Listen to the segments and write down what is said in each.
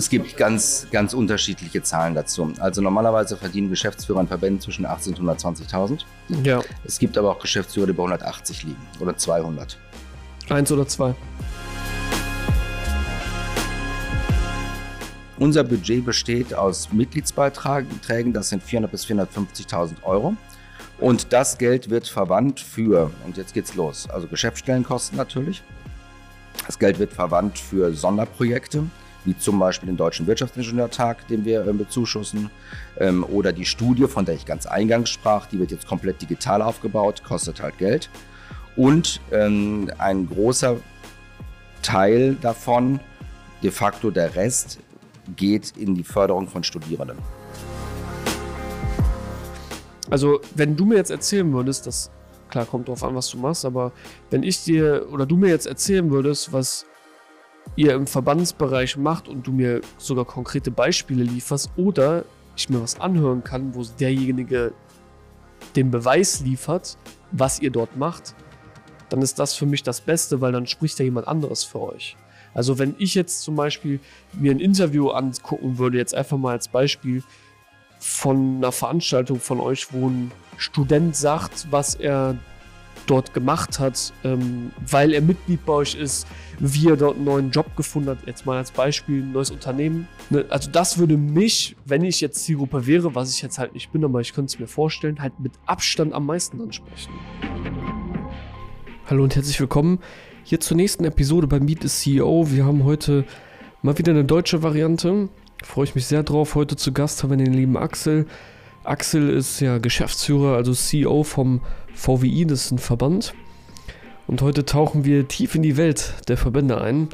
Es gibt ganz, ganz unterschiedliche Zahlen dazu. Also normalerweise verdienen Geschäftsführer in Verbänden zwischen 18 und 120.000. Ja. Es gibt aber auch Geschäftsführer, die bei 180 liegen oder 200. Eins oder zwei. Unser Budget besteht aus Mitgliedsbeiträgen, das sind 400 bis 450.000 Euro. Und das Geld wird verwandt für, und jetzt geht's los, also Geschäftsstellenkosten natürlich. Das Geld wird verwandt für Sonderprojekte, wie zum Beispiel den Deutschen Wirtschaftsingenieurtag, den wir äh, bezuschussen, ähm, oder die Studie, von der ich ganz eingangs sprach, die wird jetzt komplett digital aufgebaut, kostet halt Geld. Und ähm, ein großer Teil davon, de facto der Rest, geht in die Förderung von Studierenden. Also, wenn du mir jetzt erzählen würdest, das klar kommt drauf an, was du machst, aber wenn ich dir oder du mir jetzt erzählen würdest, was ihr im Verbandsbereich macht und du mir sogar konkrete Beispiele lieferst oder ich mir was anhören kann, wo derjenige den Beweis liefert, was ihr dort macht, dann ist das für mich das Beste, weil dann spricht ja jemand anderes für euch. Also wenn ich jetzt zum Beispiel mir ein Interview angucken würde, jetzt einfach mal als Beispiel von einer Veranstaltung von euch, wo ein Student sagt, was er dort gemacht hat, ähm, weil er Mitglied bei euch ist, wie er dort einen neuen Job gefunden hat, jetzt mal als Beispiel, ein neues Unternehmen. Ne? Also das würde mich, wenn ich jetzt Zielgruppe wäre, was ich jetzt halt nicht bin, aber ich könnte es mir vorstellen, halt mit Abstand am meisten ansprechen. Hallo und herzlich willkommen hier zur nächsten Episode bei Meet the CEO. Wir haben heute mal wieder eine deutsche Variante. Freue ich mich sehr drauf. Heute zu Gast haben wir den lieben Axel. Axel ist ja Geschäftsführer, also CEO vom VWI, das ist ein Verband. Und heute tauchen wir tief in die Welt der Verbände ein.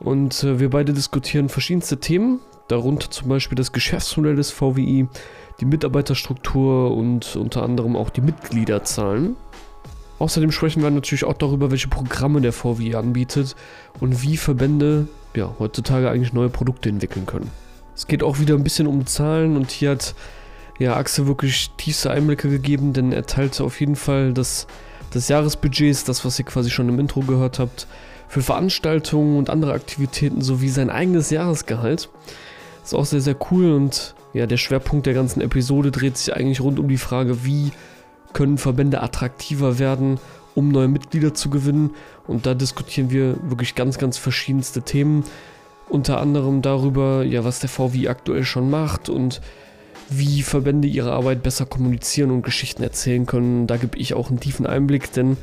Und äh, wir beide diskutieren verschiedenste Themen, darunter zum Beispiel das Geschäftsmodell des VWI, die Mitarbeiterstruktur und unter anderem auch die Mitgliederzahlen. Außerdem sprechen wir natürlich auch darüber, welche Programme der VW anbietet und wie Verbände ja, heutzutage eigentlich neue Produkte entwickeln können. Es geht auch wieder ein bisschen um Zahlen und hier hat ja, Axel wirklich tiefste Einblicke gegeben, denn er teilte auf jeden Fall das, das Jahresbudgets, das, was ihr quasi schon im Intro gehört habt, für Veranstaltungen und andere Aktivitäten sowie sein eigenes Jahresgehalt. Ist auch sehr, sehr cool und ja, der Schwerpunkt der ganzen Episode dreht sich eigentlich rund um die Frage, wie können Verbände attraktiver werden, um neue Mitglieder zu gewinnen. Und da diskutieren wir wirklich ganz, ganz verschiedenste Themen. Unter anderem darüber, ja, was der VW aktuell schon macht und wie Verbände ihre Arbeit besser kommunizieren und Geschichten erzählen können. Da gebe ich auch einen tiefen Einblick, denn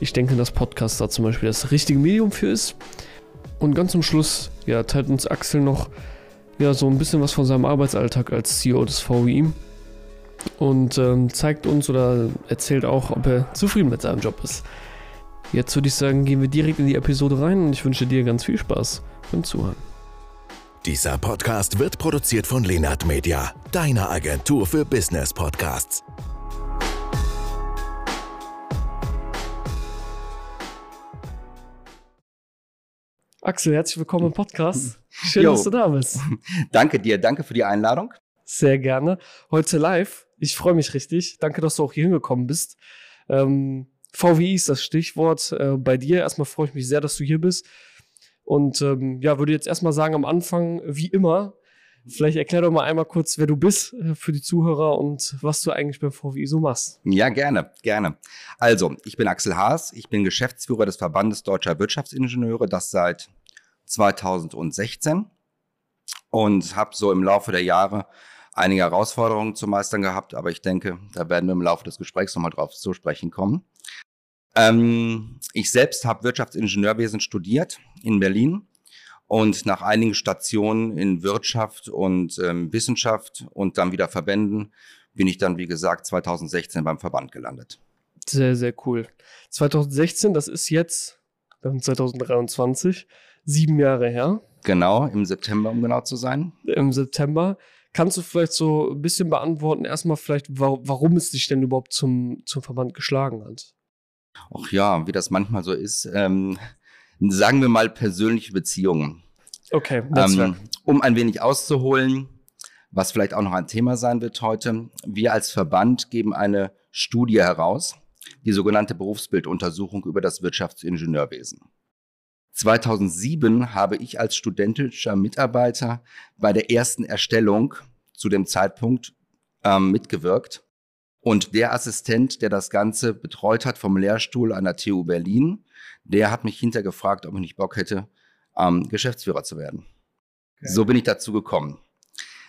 ich denke, dass Podcast da zum Beispiel das richtige Medium für ist. Und ganz zum Schluss, ja, teilt uns Axel noch ja, so ein bisschen was von seinem Arbeitsalltag als CEO des VWI und ähm, zeigt uns oder erzählt auch, ob er zufrieden mit seinem Job ist. Jetzt würde ich sagen, gehen wir direkt in die Episode rein und ich wünsche dir ganz viel Spaß beim Zuhören. Dieser Podcast wird produziert von Lenart Media, deiner Agentur für Business Podcasts. Axel, herzlich willkommen im Podcast. Schön, Yo. dass du da bist. Danke dir, danke für die Einladung. Sehr gerne. Heute live ich freue mich richtig. Danke, dass du auch hier hingekommen bist. Ähm, VWI ist das Stichwort äh, bei dir. Erstmal freue ich mich sehr, dass du hier bist. Und ähm, ja, würde jetzt erstmal sagen, am Anfang, wie immer, vielleicht erklär doch mal einmal kurz, wer du bist äh, für die Zuhörer und was du eigentlich beim VWI so machst. Ja, gerne, gerne. Also, ich bin Axel Haas, ich bin Geschäftsführer des Verbandes Deutscher Wirtschaftsingenieure, das seit 2016 und habe so im Laufe der Jahre einige Herausforderungen zu meistern gehabt, aber ich denke, da werden wir im Laufe des Gesprächs nochmal drauf zu sprechen kommen. Ähm, ich selbst habe Wirtschaftsingenieurwesen studiert in Berlin und nach einigen Stationen in Wirtschaft und ähm, Wissenschaft und dann wieder Verbänden bin ich dann, wie gesagt, 2016 beim Verband gelandet. Sehr, sehr cool. 2016, das ist jetzt 2023, sieben Jahre her. Genau, im September, um genau zu sein. Im September. Kannst du vielleicht so ein bisschen beantworten, erstmal vielleicht, warum es dich denn überhaupt zum, zum Verband geschlagen hat? Ach ja, wie das manchmal so ist. Ähm, sagen wir mal persönliche Beziehungen. Okay, ähm, um ein wenig auszuholen, was vielleicht auch noch ein Thema sein wird heute. Wir als Verband geben eine Studie heraus, die sogenannte Berufsbilduntersuchung über das Wirtschaftsingenieurwesen. 2007 habe ich als studentischer Mitarbeiter bei der ersten Erstellung zu dem Zeitpunkt ähm, mitgewirkt. Und der Assistent, der das Ganze betreut hat vom Lehrstuhl an der TU Berlin, der hat mich hintergefragt, ob ich nicht Bock hätte, ähm, Geschäftsführer zu werden. Okay. So bin ich dazu gekommen.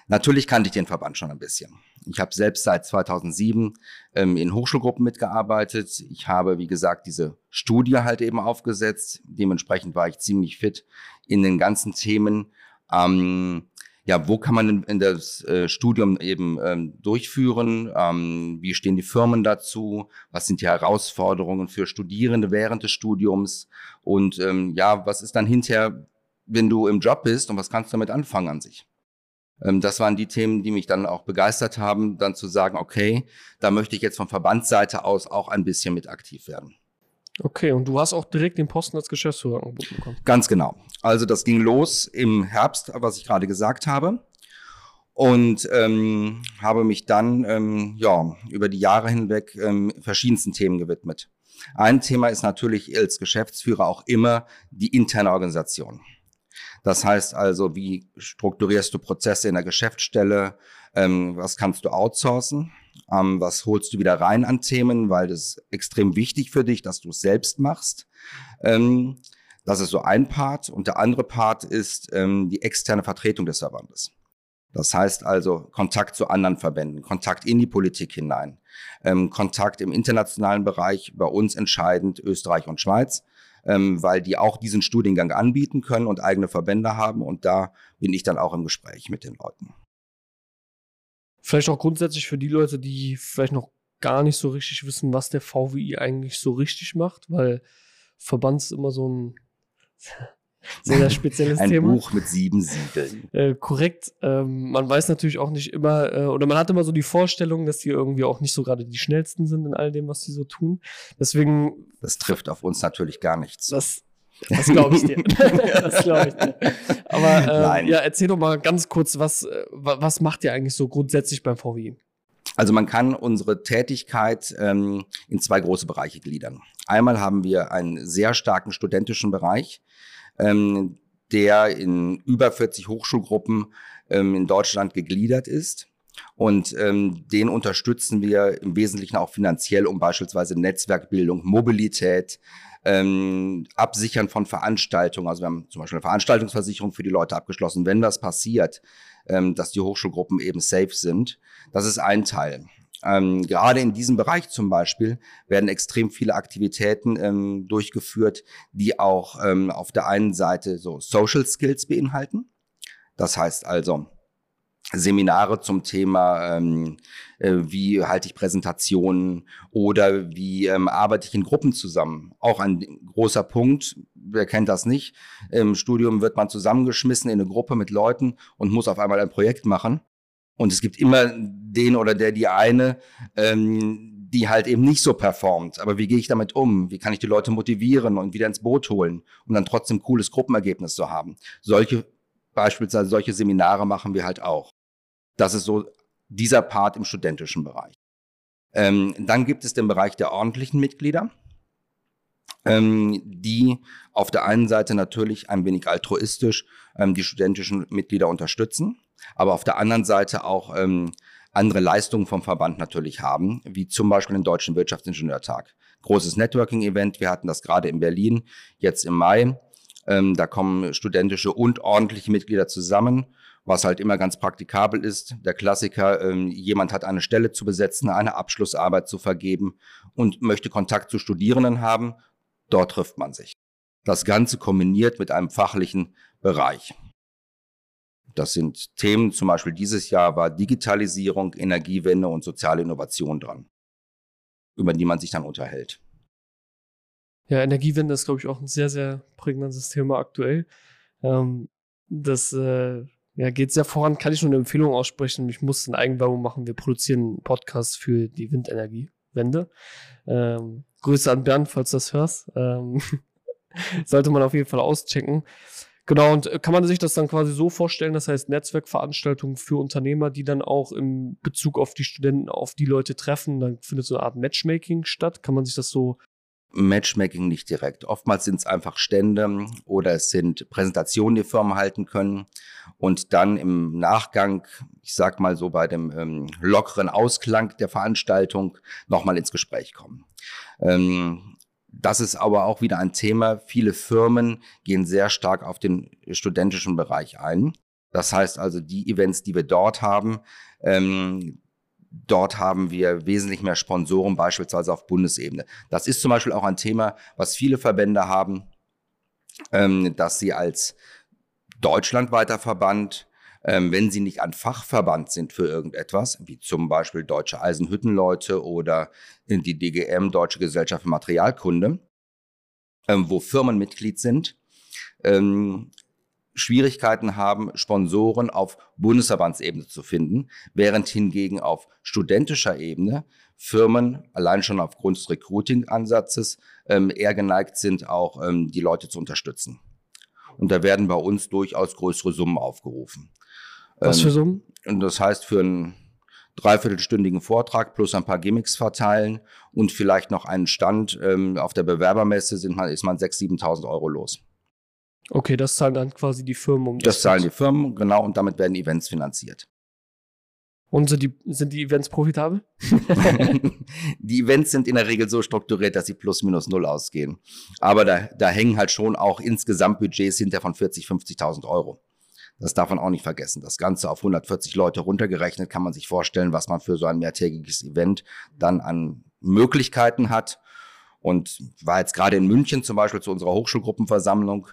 Natürlich kannte ich den Verband schon ein bisschen. Ich habe selbst seit 2007 ähm, in Hochschulgruppen mitgearbeitet. Ich habe, wie gesagt, diese Studie halt eben aufgesetzt. Dementsprechend war ich ziemlich fit in den ganzen Themen. Ähm, ja, wo kann man in, in das äh, Studium eben ähm, durchführen? Ähm, wie stehen die Firmen dazu? Was sind die Herausforderungen für Studierende während des Studiums? Und ähm, ja, was ist dann hinterher, wenn du im Job bist und was kannst du damit anfangen an sich? Ähm, das waren die Themen, die mich dann auch begeistert haben, dann zu sagen, okay, da möchte ich jetzt von Verbandsseite aus auch ein bisschen mit aktiv werden. Okay, und du hast auch direkt den Posten als Geschäftsführer angeboten bekommen. Ganz genau. Also das ging los im Herbst, was ich gerade gesagt habe. Und ähm, habe mich dann ähm, ja, über die Jahre hinweg ähm, verschiedensten Themen gewidmet. Ein Thema ist natürlich als Geschäftsführer auch immer die interne Organisation. Das heißt also, wie strukturierst du Prozesse in der Geschäftsstelle? Ähm, was kannst du outsourcen? Ähm, was holst du wieder rein an Themen? Weil das ist extrem wichtig für dich, dass du es selbst machst. Ähm, das ist so ein Part. Und der andere Part ist ähm, die externe Vertretung des Verbandes. Das heißt also Kontakt zu anderen Verbänden, Kontakt in die Politik hinein, ähm, Kontakt im internationalen Bereich, bei uns entscheidend Österreich und Schweiz, ähm, weil die auch diesen Studiengang anbieten können und eigene Verbände haben. Und da bin ich dann auch im Gespräch mit den Leuten. Vielleicht auch grundsätzlich für die Leute, die vielleicht noch gar nicht so richtig wissen, was der VWI eigentlich so richtig macht, weil Verband ist immer so ein sehr spezielles ein Thema. Ein Buch mit sieben Siegeln. Äh, korrekt. Ähm, man weiß natürlich auch nicht immer, äh, oder man hat immer so die Vorstellung, dass die irgendwie auch nicht so gerade die schnellsten sind in all dem, was die so tun. Deswegen. Das trifft auf uns natürlich gar nichts. Das, das glaube ich dir. das glaube ich dir. Aber äh, ja, erzähl doch mal ganz kurz, was, äh, was macht ihr eigentlich so grundsätzlich beim VW? Also man kann unsere Tätigkeit ähm, in zwei große Bereiche gliedern. Einmal haben wir einen sehr starken studentischen Bereich, ähm, der in über 40 Hochschulgruppen ähm, in Deutschland gegliedert ist. Und ähm, den unterstützen wir im Wesentlichen auch finanziell, um beispielsweise Netzwerkbildung, Mobilität, ähm, Absichern von Veranstaltungen. Also wir haben zum Beispiel eine Veranstaltungsversicherung für die Leute abgeschlossen, wenn das passiert, ähm, dass die Hochschulgruppen eben safe sind. Das ist ein Teil. Ähm, gerade in diesem Bereich zum Beispiel werden extrem viele Aktivitäten ähm, durchgeführt, die auch ähm, auf der einen Seite so Social Skills beinhalten. Das heißt also, Seminare zum Thema, ähm, äh, wie halte ich Präsentationen oder wie ähm, arbeite ich in Gruppen zusammen. Auch ein großer Punkt, wer kennt das nicht? Im Studium wird man zusammengeschmissen in eine Gruppe mit Leuten und muss auf einmal ein Projekt machen. Und es gibt immer den oder der, die eine, ähm, die halt eben nicht so performt. Aber wie gehe ich damit um? Wie kann ich die Leute motivieren und wieder ins Boot holen, um dann trotzdem cooles Gruppenergebnis zu haben? Solche beispielsweise solche Seminare machen wir halt auch. Das ist so dieser Part im studentischen Bereich. Ähm, dann gibt es den Bereich der ordentlichen Mitglieder, ähm, die auf der einen Seite natürlich ein wenig altruistisch ähm, die studentischen Mitglieder unterstützen, aber auf der anderen Seite auch ähm, andere Leistungen vom Verband natürlich haben, wie zum Beispiel den Deutschen Wirtschaftsingenieurtag. Großes Networking-Event, wir hatten das gerade in Berlin jetzt im Mai. Ähm, da kommen studentische und ordentliche Mitglieder zusammen was halt immer ganz praktikabel ist. Der Klassiker, ähm, jemand hat eine Stelle zu besetzen, eine Abschlussarbeit zu vergeben und möchte Kontakt zu Studierenden haben. Dort trifft man sich. Das Ganze kombiniert mit einem fachlichen Bereich. Das sind Themen, zum Beispiel dieses Jahr war Digitalisierung, Energiewende und soziale Innovation dran, über die man sich dann unterhält. Ja, Energiewende ist, glaube ich, auch ein sehr, sehr prägnantes Thema aktuell. Ähm, das äh, ja, geht sehr voran. Kann ich nur eine Empfehlung aussprechen. Ich muss eine Eigenwerbung machen. Wir produzieren einen Podcast für die Windenergiewende. Ähm, Grüße an Bernd, falls du das hörst. Ähm, sollte man auf jeden Fall auschecken. Genau, und äh, kann man sich das dann quasi so vorstellen, das heißt Netzwerkveranstaltungen für Unternehmer, die dann auch im Bezug auf die Studenten, auf die Leute treffen, dann findet so eine Art Matchmaking statt. Kann man sich das so Matchmaking nicht direkt. Oftmals sind es einfach Stände oder es sind Präsentationen, die Firmen halten können und dann im Nachgang, ich sag mal so bei dem ähm, lockeren Ausklang der Veranstaltung, nochmal ins Gespräch kommen. Ähm, das ist aber auch wieder ein Thema. Viele Firmen gehen sehr stark auf den studentischen Bereich ein. Das heißt also, die Events, die wir dort haben, ähm, Dort haben wir wesentlich mehr Sponsoren, beispielsweise auf Bundesebene. Das ist zum Beispiel auch ein Thema, was viele Verbände haben, ähm, dass sie als deutschlandweiter Verband, ähm, wenn sie nicht ein Fachverband sind für irgendetwas, wie zum Beispiel Deutsche Eisenhüttenleute oder die DGM, Deutsche Gesellschaft für Materialkunde, ähm, wo Firmen Mitglied sind, ähm, Schwierigkeiten haben, Sponsoren auf Bundesverbandsebene zu finden, während hingegen auf studentischer Ebene Firmen allein schon aufgrund des Recruiting-Ansatzes ähm, eher geneigt sind, auch ähm, die Leute zu unterstützen. Und da werden bei uns durchaus größere Summen aufgerufen. Was für ähm, Summen? Und das heißt für einen dreiviertelstündigen Vortrag plus ein paar Gimmicks verteilen und vielleicht noch einen Stand ähm, auf der Bewerbermesse sind man, ist man 6.000, 7.000 Euro los. Okay, das zahlen dann quasi die Firmen um das. Das zahlen die Firmen, genau, und damit werden Events finanziert. Und sind die, sind die Events profitabel? die Events sind in der Regel so strukturiert, dass sie plus minus null ausgehen. Aber da, da hängen halt schon auch insgesamt Budgets hinter von 40, 50.000 Euro. Das darf man auch nicht vergessen. Das Ganze auf 140 Leute runtergerechnet kann man sich vorstellen, was man für so ein mehrtägiges Event dann an Möglichkeiten hat. Und war jetzt gerade in München zum Beispiel zu unserer Hochschulgruppenversammlung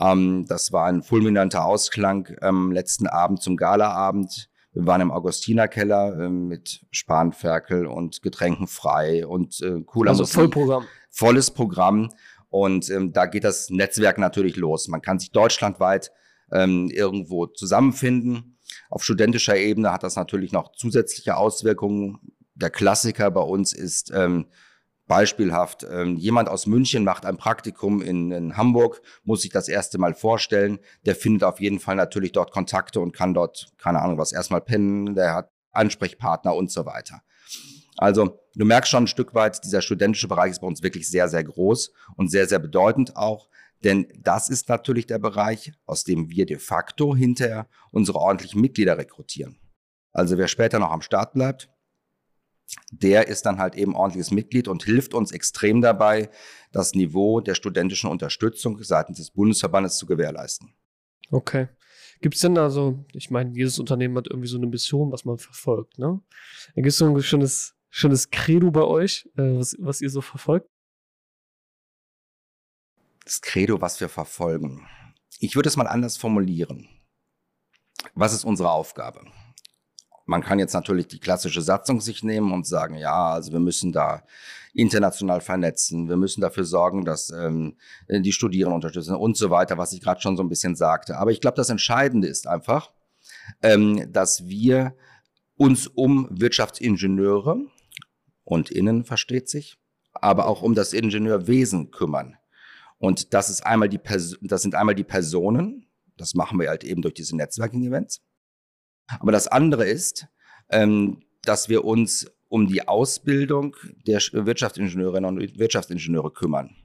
ähm, das war ein fulminanter Ausklang ähm, letzten Abend zum Galaabend. Wir waren im Augustinerkeller äh, mit Spanferkel und Getränken frei und äh, cooler also Musik. Vollprogramm. Volles Programm. Und ähm, da geht das Netzwerk natürlich los. Man kann sich deutschlandweit ähm, irgendwo zusammenfinden. Auf studentischer Ebene hat das natürlich noch zusätzliche Auswirkungen. Der Klassiker bei uns ist ähm, Beispielhaft, ähm, jemand aus München macht ein Praktikum in, in, Hamburg, muss sich das erste Mal vorstellen. Der findet auf jeden Fall natürlich dort Kontakte und kann dort, keine Ahnung, was erstmal pennen, der hat Ansprechpartner und so weiter. Also du merkst schon ein Stück weit, dieser studentische Bereich ist bei uns wirklich sehr, sehr groß und sehr, sehr bedeutend auch. Denn das ist natürlich der Bereich, aus dem wir de facto hinterher unsere ordentlichen Mitglieder rekrutieren. Also wer später noch am Start bleibt, der ist dann halt eben ordentliches Mitglied und hilft uns extrem dabei, das Niveau der studentischen Unterstützung seitens des Bundesverbandes zu gewährleisten. Okay. Gibt es denn also, ich meine, jedes Unternehmen hat irgendwie so eine Mission, was man verfolgt, ne? Gibt es so ein schönes, schönes Credo bei euch, äh, was, was ihr so verfolgt? Das Credo, was wir verfolgen. Ich würde es mal anders formulieren. Was ist unsere Aufgabe? Man kann jetzt natürlich die klassische Satzung sich nehmen und sagen, ja, also wir müssen da international vernetzen, wir müssen dafür sorgen, dass ähm, die Studierenden unterstützen und so weiter, was ich gerade schon so ein bisschen sagte. Aber ich glaube, das Entscheidende ist einfach, ähm, dass wir uns um Wirtschaftsingenieure und Innen versteht sich, aber auch um das Ingenieurwesen kümmern. Und das ist einmal die Pers das sind einmal die Personen, das machen wir halt eben durch diese Netzwerking-Events. Aber das andere ist, ähm, dass wir uns um die Ausbildung der Wirtschaftsingenieurinnen und Wirtschaftsingenieure kümmern.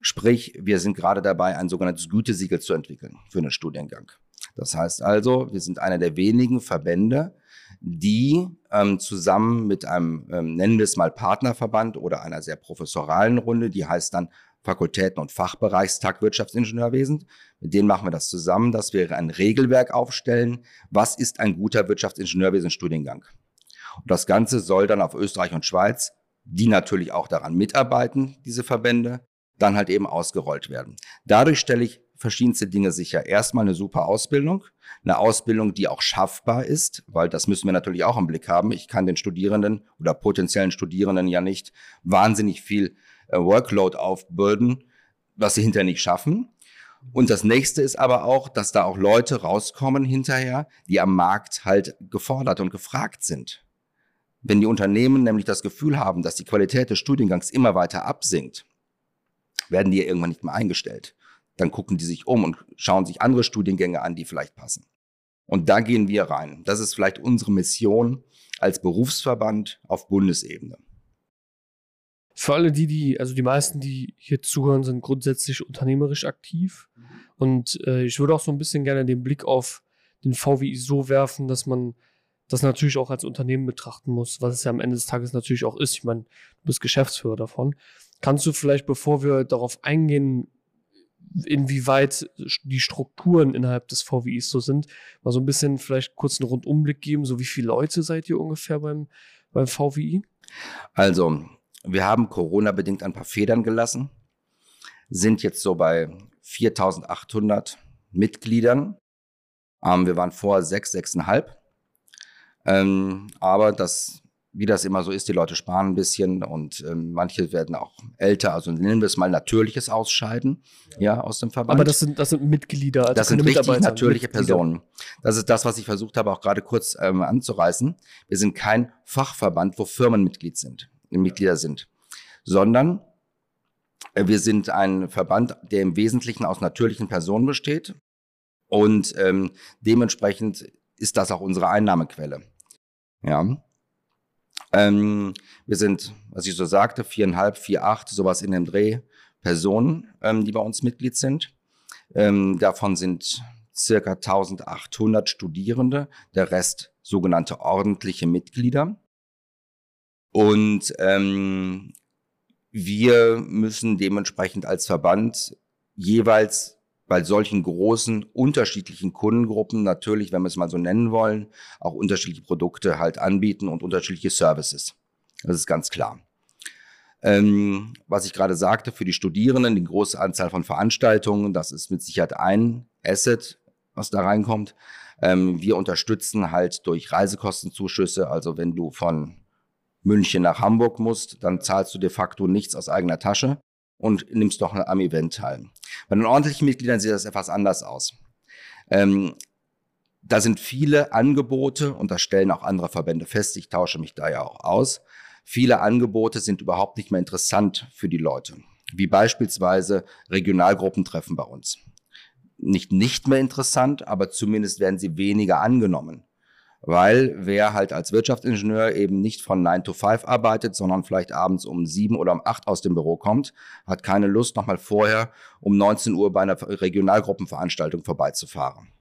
Sprich, wir sind gerade dabei, ein sogenanntes Gütesiegel zu entwickeln für einen Studiengang. Das heißt also, wir sind einer der wenigen Verbände, die ähm, zusammen mit einem, ähm, nennen wir es mal Partnerverband oder einer sehr professoralen Runde, die heißt dann Fakultäten und Fachbereichstag Wirtschaftsingenieurwesen. Mit denen machen wir das zusammen, dass wir ein Regelwerk aufstellen. Was ist ein guter Wirtschaftsingenieurwesen-Studiengang? Und das Ganze soll dann auf Österreich und Schweiz, die natürlich auch daran mitarbeiten, diese Verbände, dann halt eben ausgerollt werden. Dadurch stelle ich verschiedenste Dinge sicher. Erstmal eine super Ausbildung, eine Ausbildung, die auch schaffbar ist, weil das müssen wir natürlich auch im Blick haben. Ich kann den Studierenden oder potenziellen Studierenden ja nicht wahnsinnig viel äh, Workload aufbürden, was sie hinterher nicht schaffen. Und das nächste ist aber auch, dass da auch Leute rauskommen hinterher, die am Markt halt gefordert und gefragt sind. Wenn die Unternehmen nämlich das Gefühl haben, dass die Qualität des Studiengangs immer weiter absinkt, werden die ja irgendwann nicht mehr eingestellt. Dann gucken die sich um und schauen sich andere Studiengänge an, die vielleicht passen. Und da gehen wir rein. Das ist vielleicht unsere Mission als Berufsverband auf Bundesebene. Für alle die, die, also die meisten, die hier zuhören, sind grundsätzlich unternehmerisch aktiv. Und äh, ich würde auch so ein bisschen gerne den Blick auf den VWI so werfen, dass man das natürlich auch als Unternehmen betrachten muss, was es ja am Ende des Tages natürlich auch ist. Ich meine, du bist Geschäftsführer davon. Kannst du vielleicht, bevor wir darauf eingehen, inwieweit die Strukturen innerhalb des VWIs so sind, mal so ein bisschen vielleicht kurz einen Rundumblick geben, so wie viele Leute seid ihr ungefähr beim, beim VWI? Also, wir haben Corona-bedingt ein paar Federn gelassen, sind jetzt so bei 4800 Mitgliedern. Ähm, wir waren vor sechs, sechseinhalb. Ähm, aber das, wie das immer so ist, die Leute sparen ein bisschen und ähm, manche werden auch älter. Also nennen wir es mal natürliches Ausscheiden ja, aus dem Verband. Aber das sind, das sind Mitglieder. Also das sind richtig natürliche. Personen. Das ist das, was ich versucht habe, auch gerade kurz ähm, anzureißen. Wir sind kein Fachverband, wo Firmen Mitglied sind, Mitglieder sind, sondern äh, wir sind ein Verband, der im Wesentlichen aus natürlichen Personen besteht und ähm, dementsprechend ist das auch unsere Einnahmequelle. Ja. Ähm, wir sind, was ich so sagte, viereinhalb, vier, acht, sowas in dem Dreh Personen, ähm, die bei uns Mitglied sind. Ähm, davon sind circa 1800 Studierende, der Rest sogenannte ordentliche Mitglieder. Und ähm, wir müssen dementsprechend als Verband jeweils bei solchen großen, unterschiedlichen Kundengruppen natürlich, wenn wir es mal so nennen wollen, auch unterschiedliche Produkte halt anbieten und unterschiedliche Services. Das ist ganz klar. Ähm, was ich gerade sagte, für die Studierenden, die große Anzahl von Veranstaltungen, das ist mit Sicherheit ein Asset, was da reinkommt. Ähm, wir unterstützen halt durch Reisekostenzuschüsse, also wenn du von München nach Hamburg musst, dann zahlst du de facto nichts aus eigener Tasche und nimmst doch am Event teil. Bei den ordentlichen Mitgliedern sieht das etwas anders aus. Ähm, da sind viele Angebote und das stellen auch andere Verbände fest. Ich tausche mich da ja auch aus. Viele Angebote sind überhaupt nicht mehr interessant für die Leute, wie beispielsweise Regionalgruppentreffen bei uns. Nicht nicht mehr interessant, aber zumindest werden sie weniger angenommen. Weil wer halt als Wirtschaftsingenieur eben nicht von 9 to 5 arbeitet, sondern vielleicht abends um 7 oder um 8 aus dem Büro kommt, hat keine Lust, nochmal vorher um 19 Uhr bei einer Regionalgruppenveranstaltung vorbeizufahren.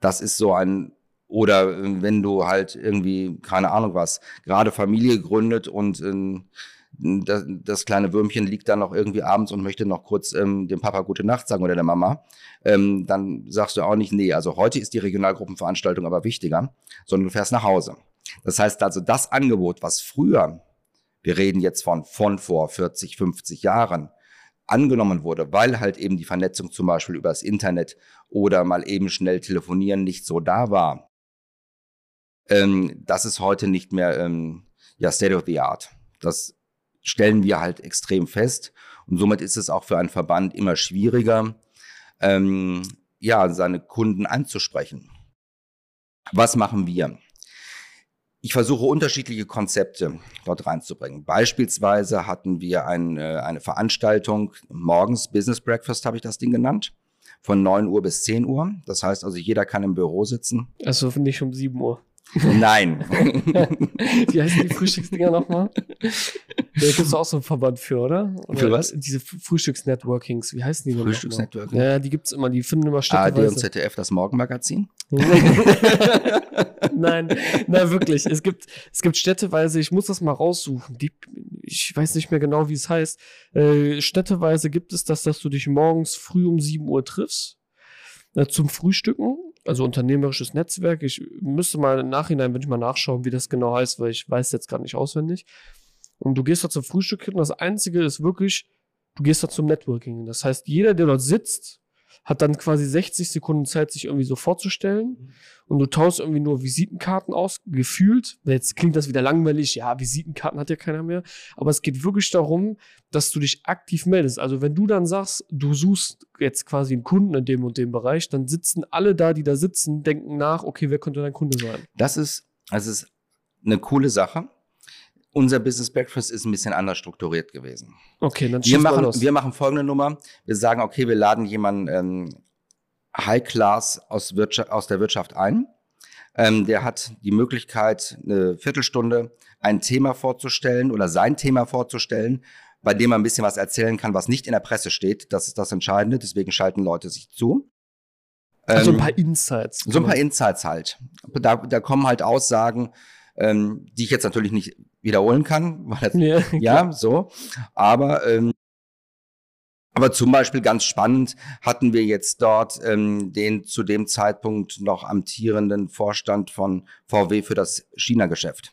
Das ist so ein, oder wenn du halt irgendwie, keine Ahnung was, gerade Familie gründet und ähm, das, das kleine Würmchen liegt dann noch irgendwie abends und möchte noch kurz ähm, dem Papa gute Nacht sagen oder der Mama, ähm, dann sagst du auch nicht, nee, also heute ist die Regionalgruppenveranstaltung aber wichtiger, sondern du fährst nach Hause. Das heißt also, das Angebot, was früher, wir reden jetzt von, von vor 40, 50 Jahren, angenommen wurde, weil halt eben die Vernetzung zum Beispiel übers Internet oder mal eben schnell telefonieren nicht so da war, ähm, das ist heute nicht mehr ähm, ja, State of the Art. Das stellen wir halt extrem fest. Und somit ist es auch für einen Verband immer schwieriger, ähm, ja, seine Kunden anzusprechen. Was machen wir? Ich versuche unterschiedliche Konzepte dort reinzubringen. Beispielsweise hatten wir ein, äh, eine Veranstaltung, morgens Business Breakfast habe ich das Ding genannt, von 9 Uhr bis 10 Uhr. Das heißt also, jeder kann im Büro sitzen. Also nicht um 7 Uhr. Nein. Wie heißen die Frühstücksdinger nochmal? Da gibt es auch so einen Verband für, oder? oder? Für was? Diese Frühstücksnetworkings, wie heißen die nochmal? Frühstücksnetworking? Ja, die gibt es immer, die finden immer ARD und städteweise. ZDF, das Morgenmagazin. nein, nein, wirklich. Es gibt, es gibt städteweise, ich muss das mal raussuchen. Die, ich weiß nicht mehr genau, wie es heißt. Äh, städteweise gibt es das, dass du dich morgens früh um 7 Uhr triffst äh, zum Frühstücken. Also unternehmerisches Netzwerk. Ich müsste mal im Nachhinein, wenn ich mal nachschauen, wie das genau heißt, weil ich weiß jetzt gerade nicht auswendig. Und du gehst da zum Frühstück hin. Das Einzige ist wirklich, du gehst da zum Networking. Das heißt, jeder, der dort sitzt, hat dann quasi 60 Sekunden Zeit, sich irgendwie so vorzustellen. Und du tauschst irgendwie nur Visitenkarten aus, gefühlt. Jetzt klingt das wieder langweilig. Ja, Visitenkarten hat ja keiner mehr. Aber es geht wirklich darum, dass du dich aktiv meldest. Also wenn du dann sagst, du suchst jetzt quasi einen Kunden in dem und dem Bereich, dann sitzen alle da, die da sitzen, denken nach, okay, wer könnte dein Kunde sein? Das ist, das ist eine coole Sache. Unser Business Breakfast ist ein bisschen anders strukturiert gewesen. Okay, dann Wir machen, los. wir machen folgende Nummer. Wir sagen, okay, wir laden jemanden ähm, High Class aus, Wirtschaft, aus der Wirtschaft ein. Ähm, der hat die Möglichkeit, eine Viertelstunde ein Thema vorzustellen oder sein Thema vorzustellen, bei dem man ein bisschen was erzählen kann, was nicht in der Presse steht. Das ist das Entscheidende. Deswegen schalten Leute sich zu. Also ein Ähm, paar Insights. so ein paar Insights halt. Da, da kommen halt Aussagen, ähm, die ich jetzt natürlich nicht wiederholen kann, weil das, ja, ja, so. Aber, ähm, aber zum Beispiel ganz spannend hatten wir jetzt dort ähm, den zu dem Zeitpunkt noch amtierenden Vorstand von VW für das China-Geschäft.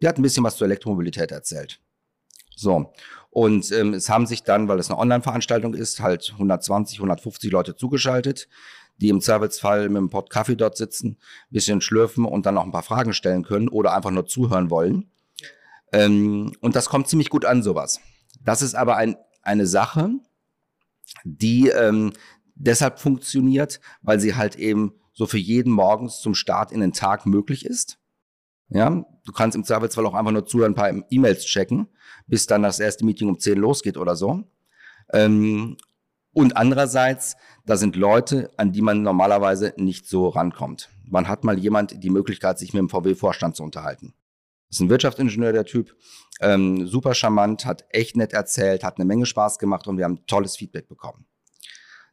Der hat ein bisschen was zur Elektromobilität erzählt. So. Und ähm, es haben sich dann, weil es eine Online-Veranstaltung ist, halt 120, 150 Leute zugeschaltet, die im Zweifelsfall mit dem Pott Kaffee dort sitzen, ein bisschen schlürfen und dann noch ein paar Fragen stellen können oder einfach nur zuhören wollen. Ähm, und das kommt ziemlich gut an, sowas. Das ist aber ein, eine Sache, die ähm, deshalb funktioniert, weil sie halt eben so für jeden morgens zum Start in den Tag möglich ist. Ja, du kannst im Zweifelsfall auch einfach nur zuhören, ein paar E-Mails checken, bis dann das erste Meeting um 10 losgeht oder so. Ähm, und andererseits, da sind Leute, an die man normalerweise nicht so rankommt. Man hat mal jemand die Möglichkeit, sich mit dem VW-Vorstand zu unterhalten. Ist ein Wirtschaftsingenieur, der Typ. Ähm, super charmant, hat echt nett erzählt, hat eine Menge Spaß gemacht und wir haben tolles Feedback bekommen.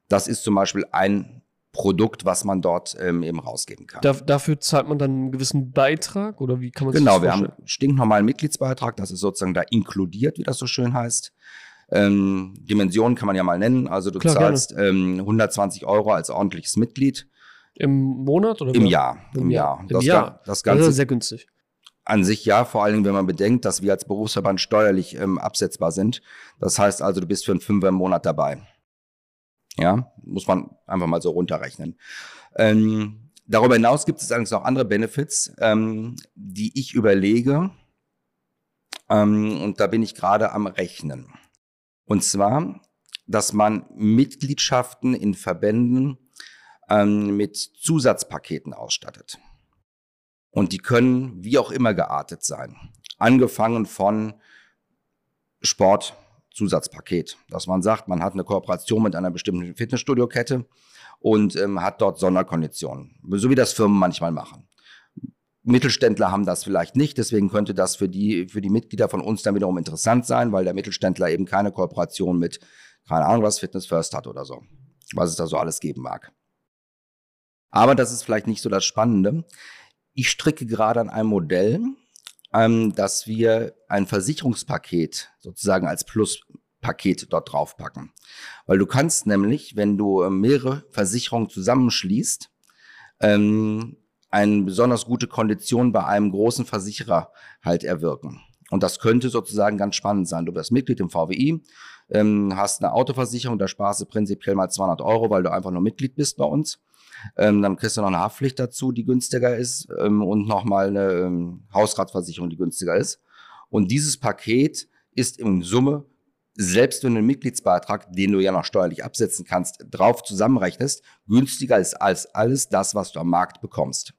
Das ist zum Beispiel ein Produkt, was man dort ähm, eben rausgeben kann. Da, dafür zahlt man dann einen gewissen Beitrag oder wie kann man Genau, das wir haben einen stinknormalen Mitgliedsbeitrag, das ist sozusagen da inkludiert, wie das so schön heißt. Ähm, Dimensionen kann man ja mal nennen. Also du Klar, zahlst ähm, 120 Euro als ordentliches Mitglied Im Monat oder im? Jahr. Im Jahr. Im Das, Jahr. Ga- das Das ist Ganze ja sehr günstig. An sich ja, vor allen Dingen, wenn man bedenkt, dass wir als Berufsverband steuerlich ähm, absetzbar sind. Das heißt also, du bist für einen Fünfer im Monat dabei. Ja, muss man einfach mal so runterrechnen. Ähm, darüber hinaus gibt es allerdings noch andere Benefits, ähm, die ich überlege. Ähm, und da bin ich gerade am Rechnen. Und zwar, dass man Mitgliedschaften in Verbänden ähm, mit Zusatzpaketen ausstattet. Und die können wie auch immer geartet sein. Angefangen von Sportzusatzpaket, dass man sagt, man hat eine Kooperation mit einer bestimmten Fitnessstudio-Kette und ähm, hat dort Sonderkonditionen, so wie das Firmen manchmal machen. Mittelständler haben das vielleicht nicht, deswegen könnte das für die, für die Mitglieder von uns dann wiederum interessant sein, weil der Mittelständler eben keine Kooperation mit, keine Ahnung was, Fitness First hat oder so, was es da so alles geben mag. Aber das ist vielleicht nicht so das Spannende. Ich stricke gerade an einem Modell, ähm, dass wir ein Versicherungspaket sozusagen als Pluspaket dort draufpacken. Weil du kannst nämlich, wenn du äh, mehrere Versicherungen zusammenschließt, ähm, eine besonders gute Kondition bei einem großen Versicherer halt erwirken. Und das könnte sozusagen ganz spannend sein. Du wirst Mitglied im VWI, ähm, hast eine Autoversicherung, da sparst du prinzipiell mal 200 Euro, weil du einfach nur Mitglied bist bei uns. Ähm, dann kriegst du noch eine Haftpflicht dazu, die günstiger ist ähm, und nochmal eine ähm, Hausratversicherung, die günstiger ist. Und dieses Paket ist in Summe, selbst wenn du einen Mitgliedsbeitrag, den du ja noch steuerlich absetzen kannst, drauf zusammenrechnest, günstiger ist als alles das, was du am Markt bekommst.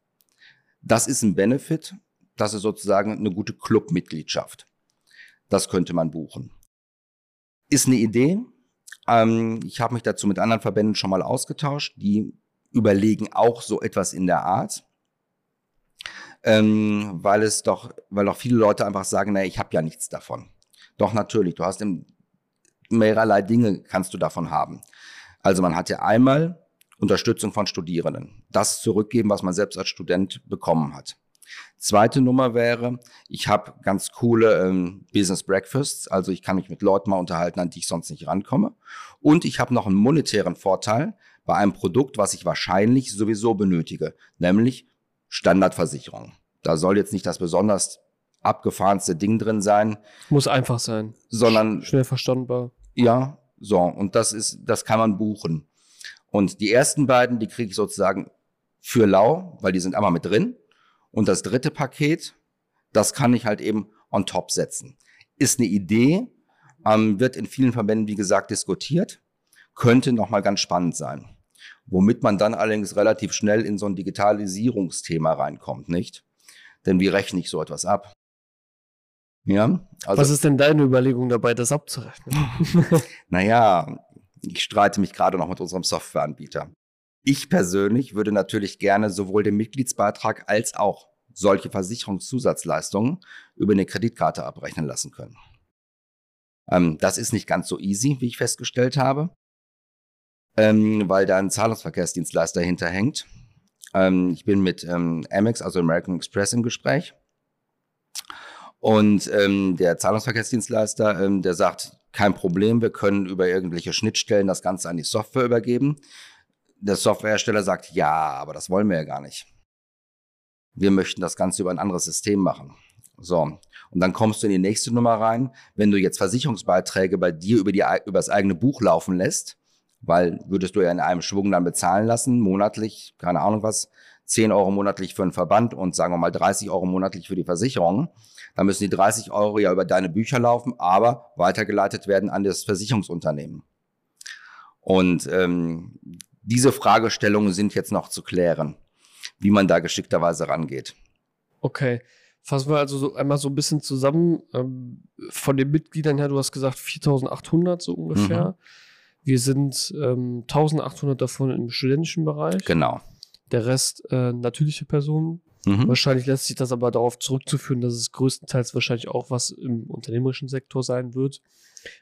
Das ist ein Benefit, das ist sozusagen eine gute Clubmitgliedschaft. Das könnte man buchen. Ist eine Idee. Ähm, ich habe mich dazu mit anderen Verbänden schon mal ausgetauscht, die überlegen auch so etwas in der Art. Ähm, weil es doch, weil auch viele Leute einfach sagen, naja, ich habe ja nichts davon. Doch natürlich, du hast im, mehrerlei Dinge kannst du davon haben. Also man hat ja einmal Unterstützung von Studierenden. Das zurückgeben, was man selbst als Student bekommen hat. Zweite Nummer wäre, ich habe ganz coole ähm, Business Breakfasts, also ich kann mich mit Leuten mal unterhalten, an die ich sonst nicht rankomme. Und ich habe noch einen monetären Vorteil bei einem Produkt, was ich wahrscheinlich sowieso benötige, nämlich Standardversicherung. Da soll jetzt nicht das besonders abgefahrenste Ding drin sein, Muss einfach sein. sondern Schnell verstandbar. ja, so, und das ist, das kann man buchen. Und die ersten beiden, die kriege ich sozusagen für lau, weil die sind einmal mit drin. Und das dritte Paket, das kann ich halt eben on top setzen. Ist eine Idee, ähm, wird in vielen Verbänden, wie gesagt, diskutiert, könnte nochmal ganz spannend sein. Womit man dann allerdings relativ schnell in so ein Digitalisierungsthema reinkommt, nicht? Denn wie rechne ich so etwas ab? Ja, also. Was ist denn deine Überlegung dabei, das abzurechnen? Naja, ich streite mich gerade noch mit unserem Softwareanbieter. Ich persönlich würde natürlich gerne sowohl den Mitgliedsbeitrag als auch solche Versicherungszusatzleistungen über eine Kreditkarte abrechnen lassen können. Ähm, das ist nicht ganz so easy, wie ich festgestellt habe, ähm, weil da ein Zahlungsverkehrsdienstleister hinterhängt. Ähm, ich bin mit ähm, Amex, also American Express, im Gespräch. Und ähm, der Zahlungsverkehrsdienstleister, ähm, der sagt, kein Problem, wir können über irgendwelche Schnittstellen das Ganze an die Software übergeben. Der Softwarehersteller sagt, ja, aber das wollen wir ja gar nicht. Wir möchten das Ganze über ein anderes System machen. So. Und dann kommst du in die nächste Nummer rein. Wenn du jetzt Versicherungsbeiträge bei dir über, die, über das eigene Buch laufen lässt, weil würdest du ja in einem Schwung dann bezahlen lassen, monatlich, keine Ahnung was, 10 Euro monatlich für einen Verband und sagen wir mal 30 Euro monatlich für die Versicherung, dann müssen die 30 Euro ja über deine Bücher laufen, aber weitergeleitet werden an das Versicherungsunternehmen. Und ähm, diese Fragestellungen sind jetzt noch zu klären, wie man da geschickterweise rangeht. Okay. Fassen wir also so einmal so ein bisschen zusammen. Ähm, von den Mitgliedern her, du hast gesagt 4800 so ungefähr. Mhm. Wir sind ähm, 1800 davon im studentischen Bereich. Genau. Der Rest äh, natürliche Personen. Mhm. Wahrscheinlich lässt sich das aber darauf zurückzuführen, dass es größtenteils wahrscheinlich auch was im unternehmerischen Sektor sein wird.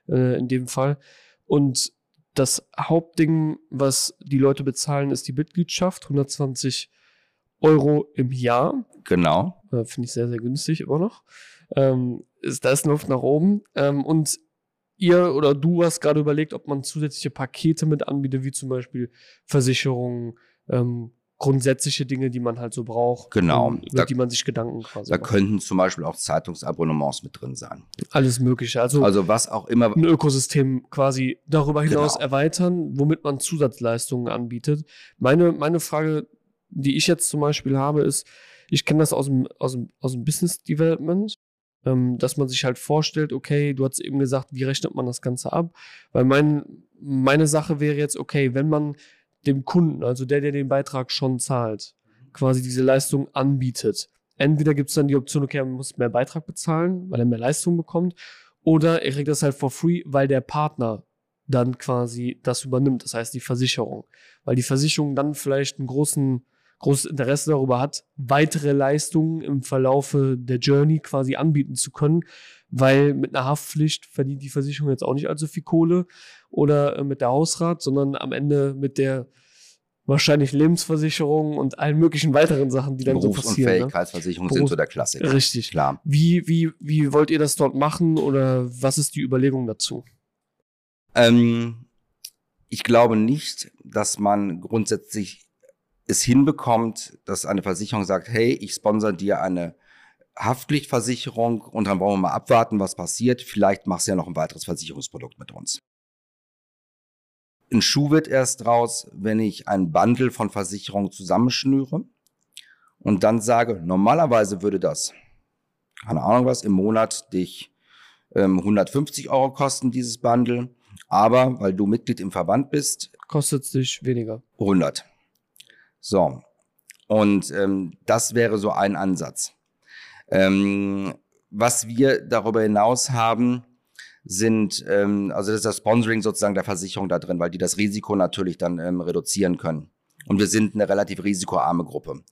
Äh, in dem Fall. Und das Hauptding, was die Leute bezahlen, ist die Mitgliedschaft. 120 Euro im Jahr. Genau. Äh, Finde ich sehr, sehr günstig immer noch. Ähm, ist, da ist Luft nach oben. Ähm, und ihr oder du hast gerade überlegt, ob man zusätzliche Pakete mit anbietet, wie zum Beispiel Versicherungen, ähm, grundsätzliche Dinge, die man halt so braucht. Genau. Um, über da, die man sich Gedanken quasi Da macht. könnten zum Beispiel auch Zeitungsabonnements mit drin sein. Alles Mögliche. Also, also was auch immer. Ein Ökosystem quasi darüber hinaus genau. erweitern, womit man Zusatzleistungen anbietet. Meine, meine Frage die ich jetzt zum Beispiel habe, ist, ich kenne das aus dem, aus dem, aus dem Business Development, ähm, dass man sich halt vorstellt, okay, du hast eben gesagt, wie rechnet man das Ganze ab? Weil mein, meine Sache wäre jetzt, okay, wenn man dem Kunden, also der, der den Beitrag schon zahlt, quasi diese Leistung anbietet, entweder gibt es dann die Option, okay, man muss mehr Beitrag bezahlen, weil er mehr Leistung bekommt, oder er kriegt das halt for free, weil der Partner dann quasi das übernimmt, das heißt die Versicherung. Weil die Versicherung dann vielleicht einen großen großes Interesse darüber hat, weitere Leistungen im Verlaufe der Journey quasi anbieten zu können, weil mit einer Haftpflicht verdient die Versicherung jetzt auch nicht allzu viel Kohle oder äh, mit der Hausrat, sondern am Ende mit der wahrscheinlich Lebensversicherung und allen möglichen weiteren Sachen, die dann so passieren. Berufsunfähigkeitsversicherung ne? sind so der Klassiker. Richtig. Klar. Wie, wie, wie wollt ihr das dort machen oder was ist die Überlegung dazu? Ähm, ich glaube nicht, dass man grundsätzlich es hinbekommt, dass eine Versicherung sagt, hey, ich sponsere dir eine Haftpflichtversicherung und dann wollen wir mal abwarten, was passiert. Vielleicht machst du ja noch ein weiteres Versicherungsprodukt mit uns. Ein Schuh wird erst raus, wenn ich ein Bundle von Versicherungen zusammenschnüre und dann sage, normalerweise würde das, keine Ahnung was, im Monat dich ähm, 150 Euro kosten, dieses Bundle. Aber weil du Mitglied im Verband bist, kostet es dich weniger. 100. So. Und ähm, das wäre so ein Ansatz. Ähm, was wir darüber hinaus haben, sind, ähm, also das ist das Sponsoring sozusagen der Versicherung da drin, weil die das Risiko natürlich dann ähm, reduzieren können. Und wir sind eine relativ risikoarme Gruppe.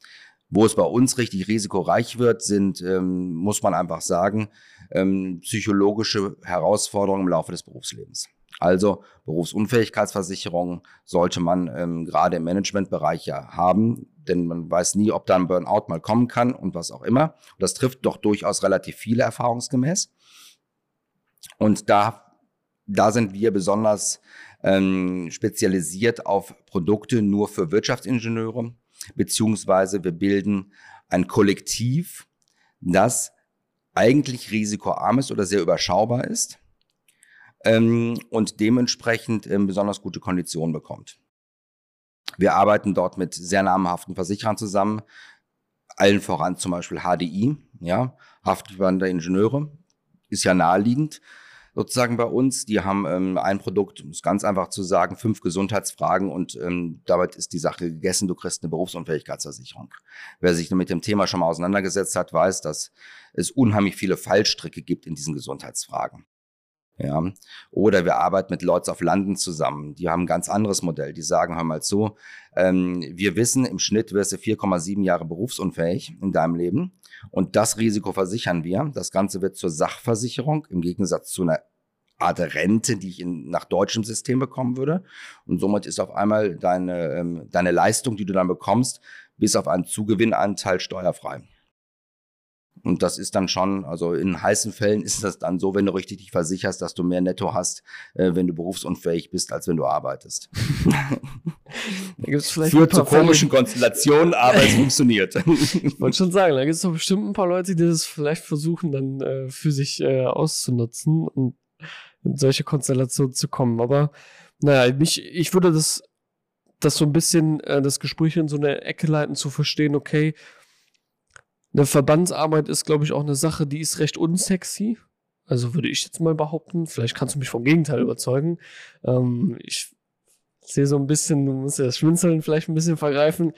Wo es bei uns richtig risikoreich wird, sind, ähm, muss man einfach sagen, ähm, psychologische Herausforderungen im Laufe des Berufslebens. Also Berufsunfähigkeitsversicherung sollte man ähm, gerade im Managementbereich ja haben, denn man weiß nie, ob da ein Burnout mal kommen kann und was auch immer. Und das trifft doch durchaus relativ viele erfahrungsgemäß. Und da, da sind wir besonders ähm, spezialisiert auf Produkte nur für Wirtschaftsingenieure, beziehungsweise wir bilden ein Kollektiv, das eigentlich risikoarm ist oder sehr überschaubar ist ähm, und dementsprechend ähm, besonders gute Konditionen bekommt. Wir arbeiten dort mit sehr namhaften Versicherern zusammen, allen voran zum Beispiel HDI, ja, Haftverband der Ingenieure, ist ja naheliegend sozusagen bei uns. Die haben ähm, ein Produkt, um es ganz einfach zu sagen, fünf Gesundheitsfragen und ähm, damit ist die Sache gegessen. Du kriegst eine Berufsunfähigkeitsversicherung. Wer sich mit dem Thema schon mal auseinandergesetzt hat, weiß, dass es unheimlich viele Fallstricke gibt in diesen Gesundheitsfragen. Ja. Oder wir arbeiten mit Leuten auf Landen zusammen. Die haben ein ganz anderes Modell. Die sagen, hör mal so, ähm, wir wissen, im Schnitt wirst du 4,7 Jahre berufsunfähig in deinem Leben. Und das Risiko versichern wir. Das Ganze wird zur Sachversicherung im Gegensatz zu einer Art Rente, die ich in, nach deutschem System bekommen würde. Und somit ist auf einmal deine, ähm, deine Leistung, die du dann bekommst, bis auf einen Zugewinnanteil steuerfrei. Und das ist dann schon, also in heißen Fällen ist das dann so, wenn du richtig dich versicherst, dass du mehr Netto hast, äh, wenn du berufsunfähig bist, als wenn du arbeitest. Da gibt's vielleicht Führt zu komischen Konstellationen, aber es funktioniert. Ich wollte schon sagen, da gibt es doch bestimmt ein paar Leute, die das vielleicht versuchen, dann äh, für sich äh, auszunutzen und in solche Konstellationen zu kommen. Aber naja, mich, ich würde das, das so ein bisschen, äh, das Gespräch in so eine Ecke leiten, zu verstehen, okay, eine Verbandsarbeit ist, glaube ich, auch eine Sache, die ist recht unsexy. Also würde ich jetzt mal behaupten. Vielleicht kannst du mich vom Gegenteil überzeugen. Ähm, ich sehe so ein bisschen, du musst ja das Schmunzeln vielleicht ein bisschen vergreifen.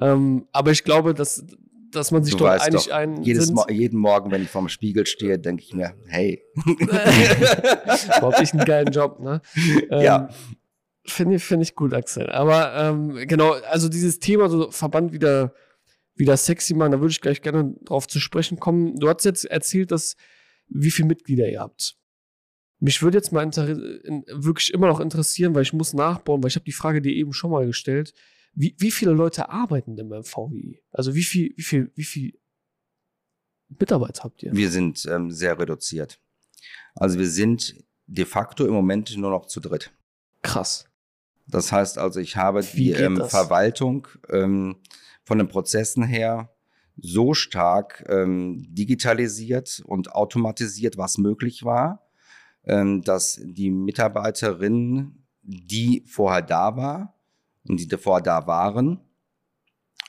Ähm, aber ich glaube, dass, dass man sich Du dort einig doch, ein jedes. Mo jeden Morgen, wenn ich vorm Spiegel stehe, denke ich mir, hey, Überhaupt nicht einen geilen Job, ne? Ähm, Ja. Finde ich, finde ich gut, Axel. Aber ähm, genau, also dieses Thema, so Verband wieder, wieder sexy machen, da würde ich gleich gerne drauf zu sprechen kommen. Du hast jetzt erzählt, dass wie viele Mitglieder ihr habt. Mich würde jetzt mal in, wirklich immer noch interessieren, weil ich muss nachbauen, weil ich habe die Frage dir eben schon mal gestellt. Wie, wie viele Leute arbeiten denn beim VWI? Also wie viel, wie viel, wie viel Mitarbeiter habt ihr? wir sind ähm, sehr reduziert. Also wir sind de facto im Moment nur noch zu dritt. Krass. Das heißt also, ich habe Wie die ähm? Verwaltung ähm, von den Prozessen her so stark ähm, digitalisiert und automatisiert, was möglich war, ähm, dass die Mitarbeiterin, die vorher da war und die vorher da waren,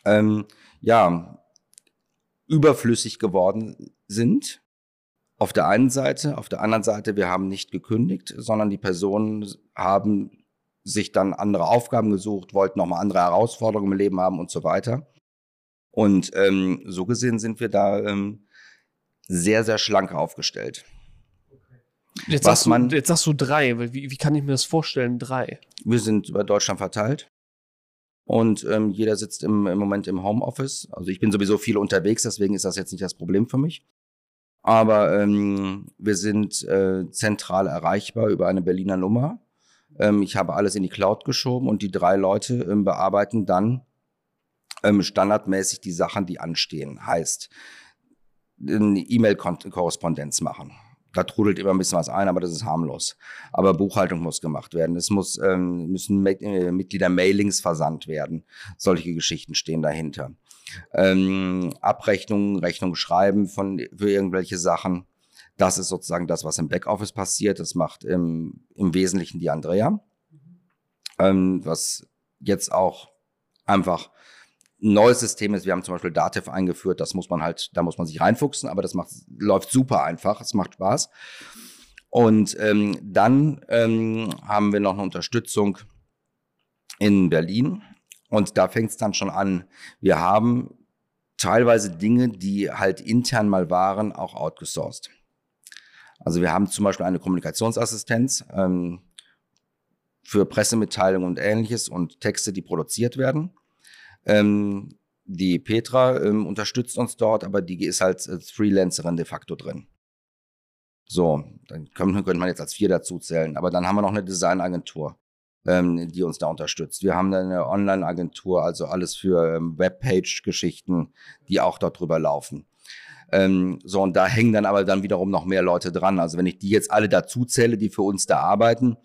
ähm, ja, überflüssig geworden sind. Auf der einen Seite, auf der anderen Seite, wir haben nicht gekündigt, sondern die Personen haben sich dann andere Aufgaben gesucht, wollten nochmal andere Herausforderungen im Leben haben und so weiter. Und ähm, so gesehen sind wir da ähm, sehr, sehr schlank aufgestellt. Jetzt, Was sagst du, man- jetzt sagst du drei, wie, wie kann ich mir das vorstellen? Drei. Wir sind über Deutschland verteilt und ähm, jeder sitzt im, im Moment im Homeoffice. Also ich bin sowieso viel unterwegs, deswegen ist das jetzt nicht das Problem für mich. Aber ähm, wir sind äh, zentral erreichbar über eine Berliner Nummer. Ähm, ich habe alles in die Cloud geschoben und die drei Leute ähm, bearbeiten dann ähm, standardmäßig die Sachen, die anstehen. Heißt, eine E-Mail-Korrespondenz machen. Da trudelt immer ein bisschen was ein, aber das ist harmlos. Aber Buchhaltung muss gemacht werden. Es muss, ähm, müssen äh, Mitglieder-Mailings versandt werden. Solche Geschichten stehen dahinter. Ähm, Abrechnungen, Rechnungen schreiben von, für irgendwelche Sachen. Das ist sozusagen das, was im Backoffice passiert. Das macht im, im Wesentlichen die Andrea. Ähm, was jetzt auch einfach ein neues System ist. Wir haben zum Beispiel Dativ eingeführt. Das muss man halt, da muss man sich reinfuchsen, aber das macht, läuft super einfach. Es macht Spaß. Und ähm, dann ähm, haben wir noch eine Unterstützung in Berlin. Und da fängt es dann schon an. Wir haben teilweise Dinge, die halt intern mal waren, auch outgesourced. Also wir haben zum Beispiel eine Kommunikationsassistenz ähm, für Pressemitteilungen und ähnliches und Texte, die produziert werden. Ähm, die Petra ähm, unterstützt uns dort, aber die ist halt als Freelancerin de facto drin. So, dann können, könnte man jetzt als vier dazu zählen. Aber dann haben wir noch eine Designagentur, ähm, die uns da unterstützt. Wir haben eine Online-Agentur, also alles für ähm, Webpage-Geschichten, die auch dort drüber laufen. Ähm, so, und da hängen dann aber dann wiederum noch mehr Leute dran. Also wenn ich die jetzt alle dazu zähle, die für uns da arbeiten,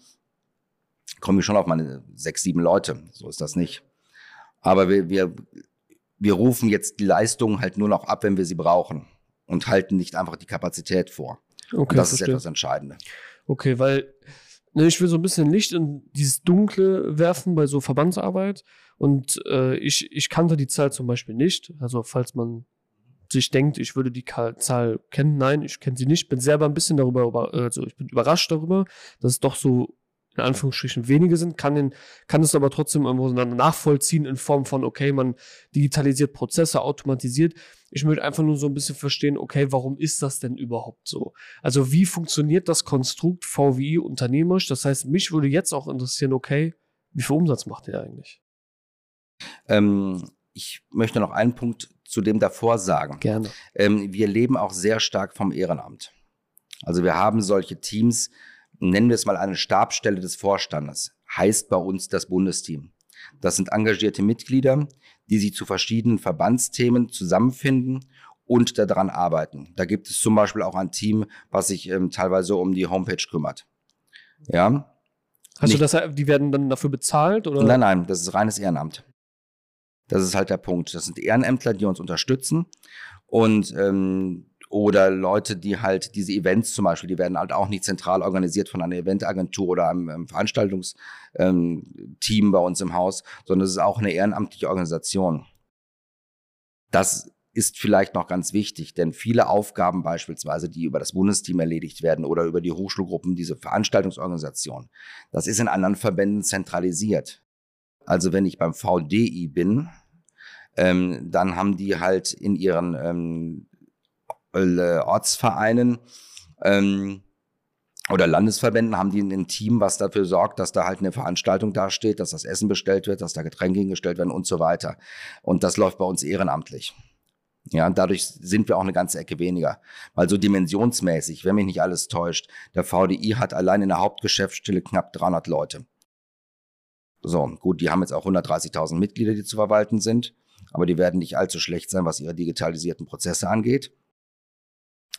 komme ich schon auf meine sechs, sieben Leute. So ist das nicht. Aber wir, wir, wir rufen jetzt die Leistung halt nur noch ab, wenn wir sie brauchen und halten nicht einfach die Kapazität vor. Okay, und das ist verstehe. etwas Entscheidende. Okay, weil ne, ich will so ein bisschen Licht in dieses Dunkle werfen bei so Verbandsarbeit. Und äh, ich, ich kannte die Zahl zum Beispiel nicht. Also falls man sich denkt, ich würde die Zahl kennen, nein, ich kenne sie nicht. Bin selber ein bisschen darüber, über- also ich bin überrascht darüber, dass es doch so in Anführungsstrichen wenige sind, kann, den, kann es aber trotzdem nachvollziehen in Form von, okay, man digitalisiert Prozesse, automatisiert. Ich möchte einfach nur so ein bisschen verstehen, okay, warum ist das denn überhaupt so? Also wie funktioniert das Konstrukt VWI unternehmerisch? Das heißt, mich würde jetzt auch interessieren, okay, wie viel Umsatz macht ihr eigentlich? Ähm, ich möchte noch einen Punkt zu dem davor sagen. Gerne. Ähm, wir leben auch sehr stark vom Ehrenamt. Also wir haben solche Teams, nennen wir es mal eine Stabstelle des Vorstandes, heißt bei uns das Bundesteam. Das sind engagierte Mitglieder, die sich zu verschiedenen Verbandsthemen zusammenfinden und daran arbeiten. Da gibt es zum Beispiel auch ein Team, was sich ähm, teilweise um die Homepage kümmert. Ja. Hast du das, die werden dann dafür bezahlt? Oder? Nein, nein, das ist reines Ehrenamt. Das ist halt der Punkt. Das sind Ehrenämtler, die uns unterstützen. Und ähm, oder Leute, die halt diese Events zum Beispiel, die werden halt auch nicht zentral organisiert von einer Eventagentur oder einem, einem Veranstaltungsteam ähm, bei uns im Haus, sondern es ist auch eine ehrenamtliche Organisation. Das ist vielleicht noch ganz wichtig, denn viele Aufgaben beispielsweise, die über das Bundesteam erledigt werden oder über die Hochschulgruppen, diese Veranstaltungsorganisation, das ist in anderen Verbänden zentralisiert. Also wenn ich beim VDI bin, ähm, dann haben die halt in ihren ähm, äh, Ortsvereinen ähm, oder Landesverbänden haben die ein Team, was dafür sorgt, dass da halt eine Veranstaltung dasteht, dass das Essen bestellt wird, dass da Getränke hingestellt werden und so weiter. Und das läuft bei uns ehrenamtlich. Ja, dadurch sind wir auch eine ganze Ecke weniger. Weil so dimensionsmäßig, wenn mich nicht alles täuscht, der VDI hat allein in der Hauptgeschäftsstelle knapp 300 Leute. So, gut, die haben jetzt auch 130.000 Mitglieder, die zu verwalten sind, aber die werden nicht allzu schlecht sein, was ihre digitalisierten Prozesse angeht.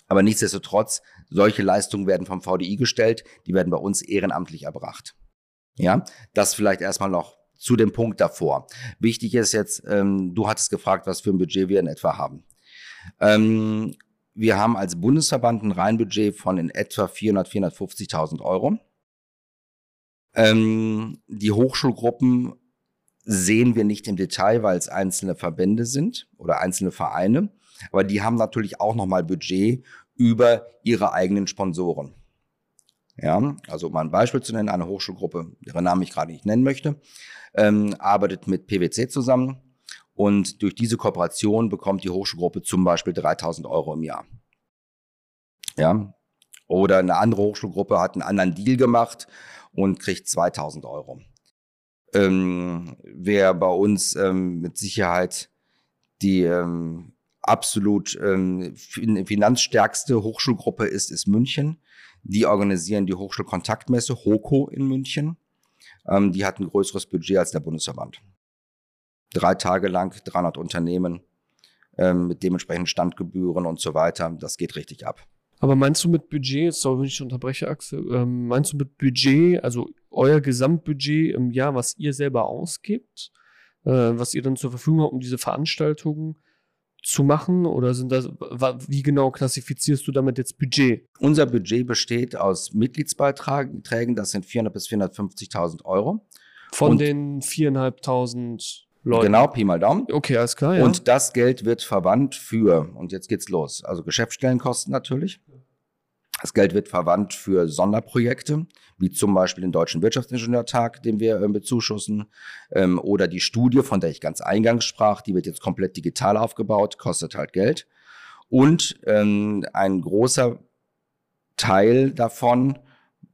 Aber nichtsdestotrotz, solche Leistungen werden vom VDI gestellt, die werden bei uns ehrenamtlich erbracht. Ja, das vielleicht erstmal noch zu dem Punkt davor. Wichtig ist jetzt, ähm, du hattest gefragt, was für ein Budget wir in etwa haben. Ähm, wir haben als Bundesverband ein Reinbudget von in etwa 400, 450.000 Euro. Ähm, die Hochschulgruppen sehen wir nicht im Detail, weil es einzelne Verbände sind oder einzelne Vereine. Aber die haben natürlich auch nochmal Budget über ihre eigenen Sponsoren. Ja, also um ein Beispiel zu nennen, eine Hochschulgruppe, deren Namen ich gerade nicht nennen möchte, ähm, arbeitet mit PwC zusammen und durch diese Kooperation bekommt die Hochschulgruppe zum Beispiel 3000 Euro im Jahr. Ja, oder eine andere Hochschulgruppe hat einen anderen Deal gemacht und kriegt 2000 Euro. Ähm, wer bei uns ähm, mit Sicherheit die ähm, absolut ähm, finanzstärkste Hochschulgruppe ist, ist München. Die organisieren die Hochschulkontaktmesse HOKO in München. Ähm, die hat ein größeres Budget als der Bundesverband. Drei Tage lang, 300 Unternehmen ähm, mit dementsprechenden Standgebühren und so weiter. Das geht richtig ab. Aber meinst du mit Budget, sorry, wenn ich unterbreche, Axel, ähm, meinst du mit Budget, also euer Gesamtbudget im Jahr, was ihr selber ausgibt, äh, was ihr dann zur Verfügung habt, um diese Veranstaltungen zu machen? Oder sind das, wie genau klassifizierst du damit jetzt Budget? Unser Budget besteht aus Mitgliedsbeiträgen, das sind 400 bis 450.000 Euro. Von Und den 4.500 Leuten? Genau, Pi mal Daumen. Okay, alles klar, ja. Und das Geld wird verwandt für, und jetzt geht's los, also Geschäftsstellenkosten natürlich. Das Geld wird verwandt für Sonderprojekte, wie zum Beispiel den Deutschen Wirtschaftsingenieurtag, den wir äh, bezuschussen, ähm, oder die Studie, von der ich ganz eingangs sprach, die wird jetzt komplett digital aufgebaut, kostet halt Geld. Und ähm, ein großer Teil davon,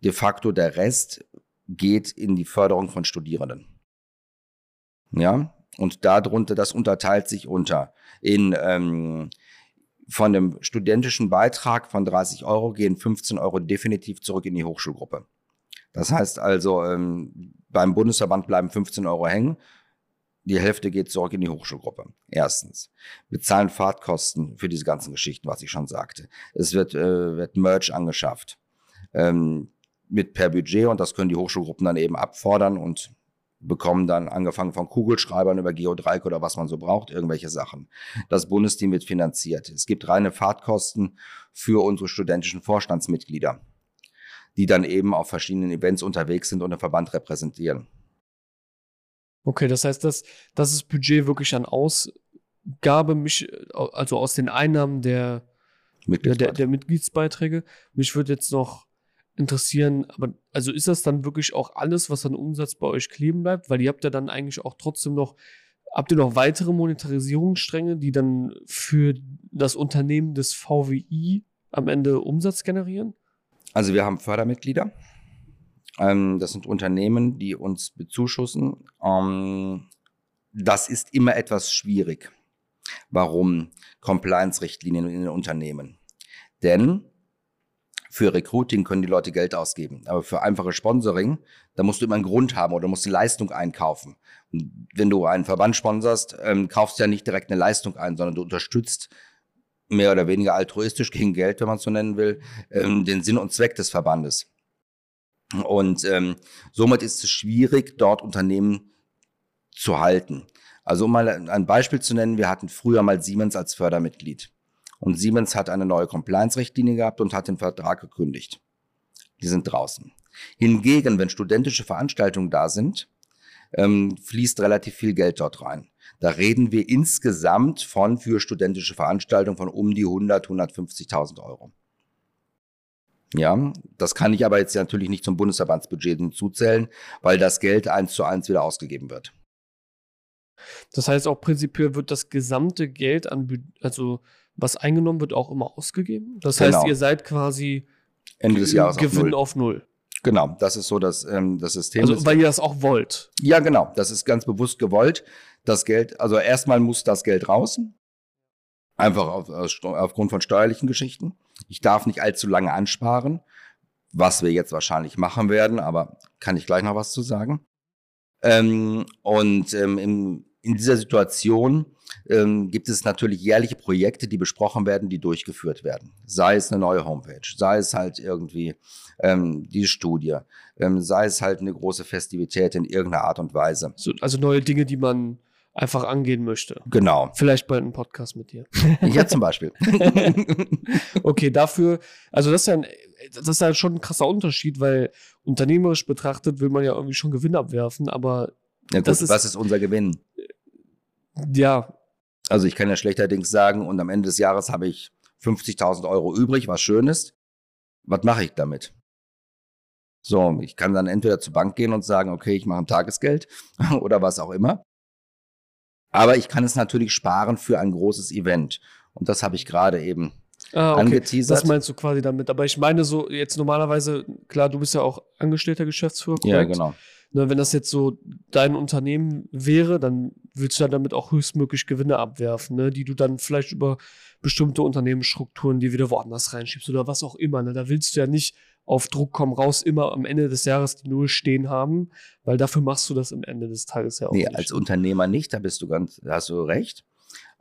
de facto der Rest, geht in die Förderung von Studierenden. Ja, und darunter, das unterteilt sich unter in ähm, von dem studentischen Beitrag von 30 Euro gehen 15 Euro definitiv zurück in die Hochschulgruppe. Das heißt also, ähm, beim Bundesverband bleiben 15 Euro hängen. Die Hälfte geht zurück in die Hochschulgruppe. Erstens. Wir zahlen Fahrtkosten für diese ganzen Geschichten, was ich schon sagte. Es wird, äh, wird Merch angeschafft. Ähm, mit per Budget und das können die Hochschulgruppen dann eben abfordern und bekommen dann angefangen von Kugelschreibern über Geodreieck oder was man so braucht, irgendwelche Sachen. Das Bundesteam wird finanziert. Es gibt reine Fahrtkosten für unsere studentischen Vorstandsmitglieder, die dann eben auf verschiedenen Events unterwegs sind und den Verband repräsentieren. Okay, das heißt, dass das ist Budget wirklich an Ausgabe, mich, also aus den Einnahmen der, der, der Mitgliedsbeiträge. Mich würde jetzt noch interessieren, aber also ist das dann wirklich auch alles, was an Umsatz bei euch kleben bleibt? Weil ihr habt ja dann eigentlich auch trotzdem noch Habt ihr noch weitere Monetarisierungsstränge, die dann für das Unternehmen des VWI am Ende Umsatz generieren? Also wir haben Fördermitglieder. Ähm, das sind Unternehmen, die uns bezuschussen. Ähm, das ist immer etwas schwierig. Warum? Compliance-Richtlinien in den Unternehmen. Denn für Recruiting können die Leute Geld ausgeben. Aber für einfache Sponsoring, da musst du immer einen Grund haben oder musst eine Leistung einkaufen. Und wenn du einen Verband sponsorst, ähm, kaufst du ja nicht direkt eine Leistung ein, sondern du unterstützt mehr oder weniger altruistisch gegen Geld, wenn man es so nennen will, ähm, den Sinn und Zweck des Verbandes. Und ähm, somit ist es schwierig, dort Unternehmen zu halten. Also um mal ein Beispiel zu nennen, wir hatten früher mal Siemens als Fördermitglied. Und Siemens hat eine neue Compliance-Richtlinie gehabt und hat den Vertrag gekündigt. Die sind draußen. Hingegen, wenn studentische Veranstaltungen da sind, ähm, fließt relativ viel Geld dort rein. Da reden wir insgesamt von für studentische Veranstaltungen von um die 100, 150.000 Euro. Ja, das kann ich aber jetzt natürlich nicht zum Bundesverbandsbudget hinzuzählen, weil das Geld eins zu eins wieder ausgegeben wird. Das heißt auch prinzipiell wird das gesamte Geld an, also was eingenommen wird, auch immer ausgegeben. Das heißt, genau. ihr seid quasi Ende des Jahres Gewinn auf null. Auf null. Genau, das ist so das, ähm, das System. Also, weil ihr das auch wollt. Ja, genau. Das ist ganz bewusst gewollt. Das Geld, also erstmal muss das Geld raus. Einfach auf, aufgrund von steuerlichen Geschichten. Ich darf nicht allzu lange ansparen, was wir jetzt wahrscheinlich machen werden, aber kann ich gleich noch was zu sagen. Ähm, und ähm, im, in dieser Situation ähm, gibt es natürlich jährliche Projekte, die besprochen werden, die durchgeführt werden. Sei es eine neue Homepage, sei es halt irgendwie ähm, die Studie, ähm, sei es halt eine große Festivität in irgendeiner Art und Weise. So, also neue Dinge, die man einfach angehen möchte. Genau. Vielleicht bald einen Podcast mit dir. Ja, zum Beispiel. okay, dafür, also das ist ja ein, das ist ja schon ein krasser Unterschied, weil unternehmerisch betrachtet will man ja irgendwie schon Gewinn abwerfen, aber ja, gut, das ist, was ist unser Gewinn? Ja. Also ich kann ja schlechterdings sagen, und am Ende des Jahres habe ich 50.000 Euro übrig, was schön ist. Was mache ich damit? So, ich kann dann entweder zur Bank gehen und sagen, okay, ich mache ein Tagesgeld oder was auch immer. Aber ich kann es natürlich sparen für ein großes Event. Und das habe ich gerade eben ah, okay. angeteasert. Das meinst du quasi damit. Aber ich meine so jetzt normalerweise, klar, du bist ja auch angestellter Geschäftsführer. Korrekt? Ja, genau. Ne, wenn das jetzt so dein Unternehmen wäre, dann willst du ja damit auch höchstmöglich Gewinne abwerfen, ne, die du dann vielleicht über bestimmte Unternehmensstrukturen, die wieder woanders reinschiebst oder was auch immer. Ne? Da willst du ja nicht auf Druck kommen raus immer am Ende des Jahres die Null stehen haben, weil dafür machst du das am Ende des Tages ja auch nee, nicht. als Unternehmer nicht, da bist du ganz, da hast du recht.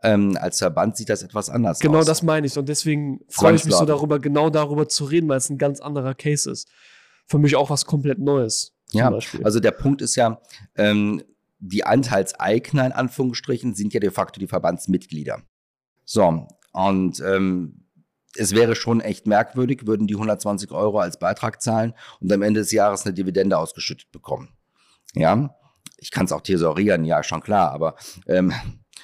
Ähm, als Verband sieht das etwas anders genau aus. Genau das meine ich. Und deswegen freue ich mich so darüber, genau darüber zu reden, weil es ein ganz anderer Case ist. Für mich auch was komplett Neues. Ja, also der Punkt ist ja, ähm, die Anteilseigner in Anführungsstrichen sind ja de facto die Verbandsmitglieder. So, und ähm, es wäre schon echt merkwürdig, würden die 120 Euro als Beitrag zahlen und am Ende des Jahres eine Dividende ausgeschüttet bekommen. Ja, ich kann es auch thesaurieren, ja, schon klar, aber ähm,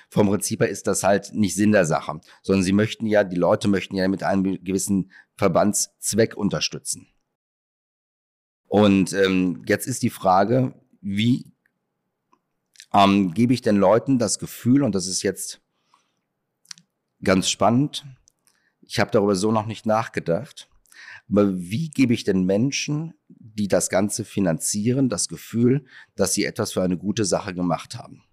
vom Prinzip her ist das halt nicht Sinn der Sache, sondern sie möchten ja, die Leute möchten ja mit einem gewissen Verbandszweck unterstützen. Und ähm, jetzt ist die Frage, wie ähm, gebe ich den Leuten das Gefühl, und das ist jetzt ganz spannend, ich habe darüber so noch nicht nachgedacht, aber wie gebe ich den Menschen, die das Ganze finanzieren, das Gefühl, dass sie etwas für eine gute Sache gemacht haben?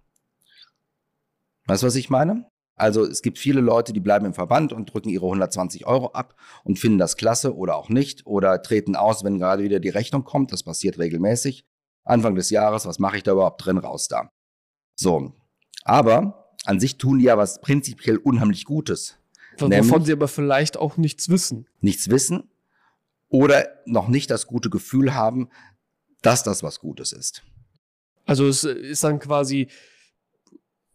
Weißt du, was ich meine? Also es gibt viele Leute, die bleiben im Verband und drücken ihre 120 Euro ab und finden das klasse oder auch nicht oder treten aus, wenn gerade wieder die Rechnung kommt. Das passiert regelmäßig. Anfang des Jahres, was mache ich da überhaupt drin, raus da. So, aber an sich tun die ja was prinzipiell unheimlich Gutes. Wovon sie aber vielleicht auch nichts wissen. Nichts wissen oder noch nicht das gute Gefühl haben, dass das was Gutes ist. Also es ist dann quasi,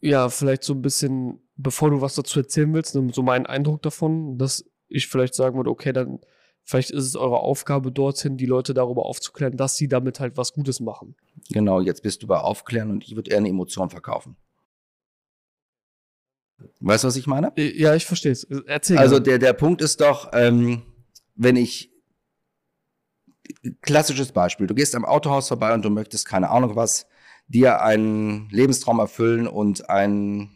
ja, vielleicht so ein bisschen bevor du was dazu erzählen willst, so mein Eindruck davon, dass ich vielleicht sagen würde, okay, dann vielleicht ist es eure Aufgabe dorthin, die Leute darüber aufzuklären, dass sie damit halt was Gutes machen. Genau, jetzt bist du bei Aufklären und ich würde eher eine Emotion verkaufen. Weißt du, was ich meine? Äh, ja, ich verstehe es. Erzähl. Also der, der Punkt ist doch, ähm, wenn ich klassisches Beispiel, du gehst am Autohaus vorbei und du möchtest keine Ahnung was, dir einen Lebenstraum erfüllen und einen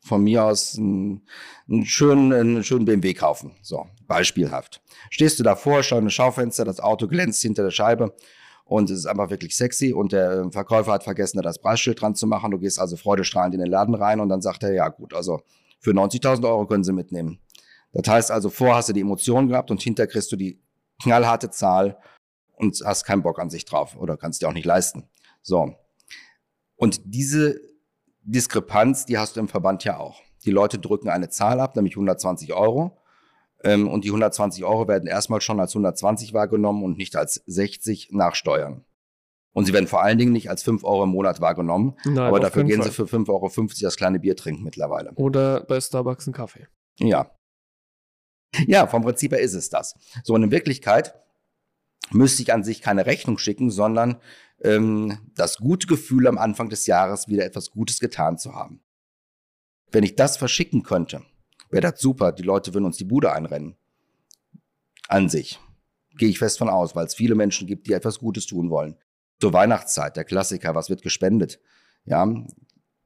von mir aus einen, einen, schönen, einen schönen BMW kaufen. So, beispielhaft. Stehst du davor, schau in das Schaufenster, das Auto glänzt hinter der Scheibe und es ist einfach wirklich sexy und der Verkäufer hat vergessen, da das Preisschild dran zu machen. Du gehst also freudestrahlend in den Laden rein und dann sagt er, ja gut, also für 90.000 Euro können Sie mitnehmen. Das heißt also, vor hast du die Emotion gehabt und hinter kriegst du die knallharte Zahl und hast keinen Bock an sich drauf oder kannst dir auch nicht leisten. So. Und diese Diskrepanz, die hast du im Verband ja auch. Die Leute drücken eine Zahl ab, nämlich 120 Euro. Ähm, und die 120 Euro werden erstmal schon als 120 wahrgenommen und nicht als 60 nach Steuern. Und sie werden vor allen Dingen nicht als 5 Euro im Monat wahrgenommen, Nein, aber dafür gehen Fall. sie für 5,50 Euro das kleine Bier trinken mittlerweile. Oder bei Starbucks einen Kaffee. Ja. Ja, vom Prinzip her ist es das. So, und in Wirklichkeit müsste ich an sich keine Rechnung schicken, sondern ähm, das gute Gefühl am Anfang des Jahres wieder etwas Gutes getan zu haben. Wenn ich das verschicken könnte, wäre das super. Die Leute würden uns die Bude einrennen. An sich. Gehe ich fest von aus, weil es viele Menschen gibt, die etwas Gutes tun wollen. Zur Weihnachtszeit, der Klassiker, was wird gespendet? Ja,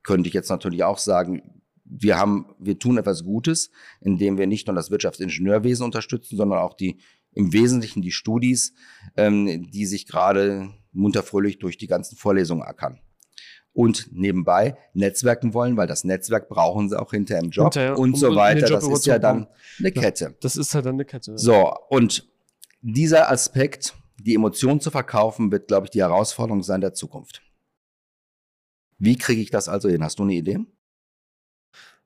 könnte ich jetzt natürlich auch sagen, wir haben, wir tun etwas Gutes, indem wir nicht nur das Wirtschaftsingenieurwesen unterstützen, sondern auch die im Wesentlichen die Studis, ähm, die sich gerade munterfröhlich durch die ganzen Vorlesungen ackern. Und nebenbei netzwerken wollen, weil das Netzwerk brauchen sie auch hinterher im Job hinterher, und so weiter. Das ist ja dann eine Kette. Das ist ja dann eine Kette. So, und dieser Aspekt, die Emotion zu verkaufen, wird, glaube ich, die Herausforderung sein der Zukunft. Wie kriege ich das also hin? Hast du eine Idee?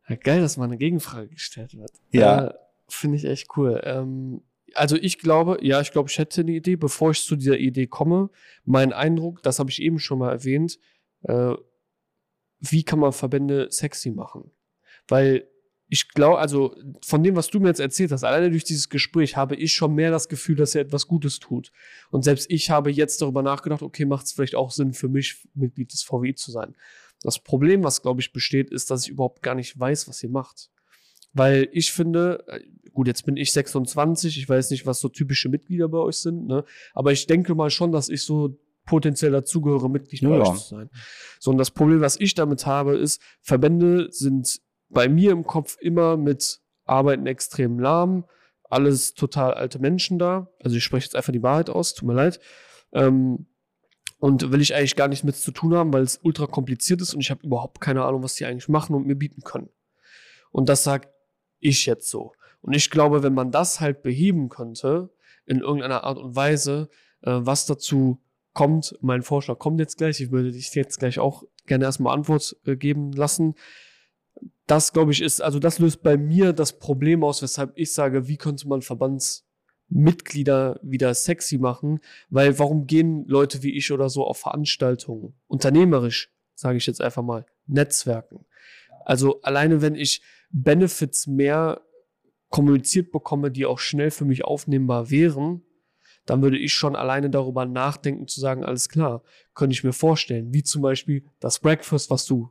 Ja, geil, dass mal eine Gegenfrage gestellt wird. Ja. Äh, Finde ich echt cool. Ähm, also ich glaube, ja, ich glaube, ich hätte eine Idee, bevor ich zu dieser Idee komme. Mein Eindruck, das habe ich eben schon mal erwähnt, äh, wie kann man Verbände sexy machen? Weil ich glaube, also von dem, was du mir jetzt erzählt hast, alleine durch dieses Gespräch habe ich schon mehr das Gefühl, dass er etwas Gutes tut. Und selbst ich habe jetzt darüber nachgedacht, okay, macht es vielleicht auch Sinn für mich, Mitglied des VWI zu sein. Das Problem, was glaube ich besteht, ist, dass ich überhaupt gar nicht weiß, was ihr macht. Weil ich finde, äh, gut, jetzt bin ich 26, ich weiß nicht, was so typische Mitglieder bei euch sind, ne? aber ich denke mal schon, dass ich so potenziell dazugehöre, Mitglied bei ja. euch zu sein. So, und das Problem, was ich damit habe, ist, Verbände sind bei mir im Kopf immer mit Arbeiten extrem lahm, alles total alte Menschen da. Also ich spreche jetzt einfach die Wahrheit aus, tut mir leid. Ähm, und will ich eigentlich gar nichts mit zu tun haben, weil es ultra kompliziert ist und ich habe überhaupt keine Ahnung, was die eigentlich machen und mir bieten können. Und das sagt ich jetzt so. Und ich glaube, wenn man das halt beheben könnte, in irgendeiner Art und Weise, äh, was dazu kommt, mein Vorschlag kommt jetzt gleich, ich würde dich jetzt gleich auch gerne erstmal Antwort äh, geben lassen. Das, glaube ich, ist, also das löst bei mir das Problem aus, weshalb ich sage, wie könnte man Verbandsmitglieder wieder sexy machen? Weil warum gehen Leute wie ich oder so auf Veranstaltungen? Unternehmerisch, sage ich jetzt einfach mal, Netzwerken. Also alleine wenn ich Benefits mehr kommuniziert bekomme, die auch schnell für mich aufnehmbar wären, dann würde ich schon alleine darüber nachdenken zu sagen, alles klar, könnte ich mir vorstellen, wie zum Beispiel das Breakfast, was du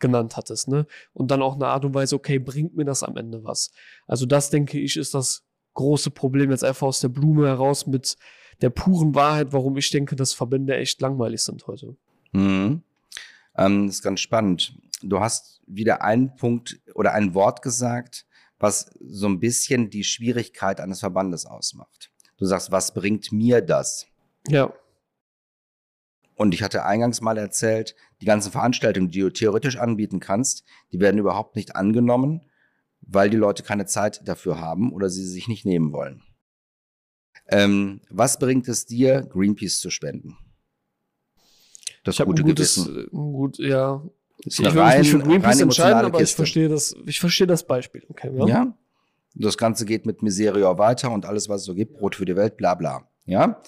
genannt hattest, ne? Und dann auch eine Art und Weise, okay, bringt mir das am Ende was? Also das denke ich ist das große Problem jetzt einfach aus der Blume heraus mit der puren Wahrheit, warum ich denke, dass Verbände echt langweilig sind heute. Mhm. Ähm, das ist ganz spannend. Du hast wieder einen Punkt oder ein Wort gesagt, was so ein bisschen die Schwierigkeit eines Verbandes ausmacht. Du sagst, was bringt mir das? Ja. Und ich hatte eingangs mal erzählt, die ganzen Veranstaltungen, die du theoretisch anbieten kannst, die werden überhaupt nicht angenommen, weil die Leute keine Zeit dafür haben oder sie sich nicht nehmen wollen. Ähm, was bringt es dir, Greenpeace zu spenden? Das ich gute ein gutes, Gewissen. Gut, ja, ich will rein, mich nicht für Greenpeace entscheiden, aber ich verstehe das, ich verstehe das Beispiel. Okay, ja? ja. Das Ganze geht mit Miserio weiter und alles, was es so gibt, Brot für die Welt, bla bla. Ja.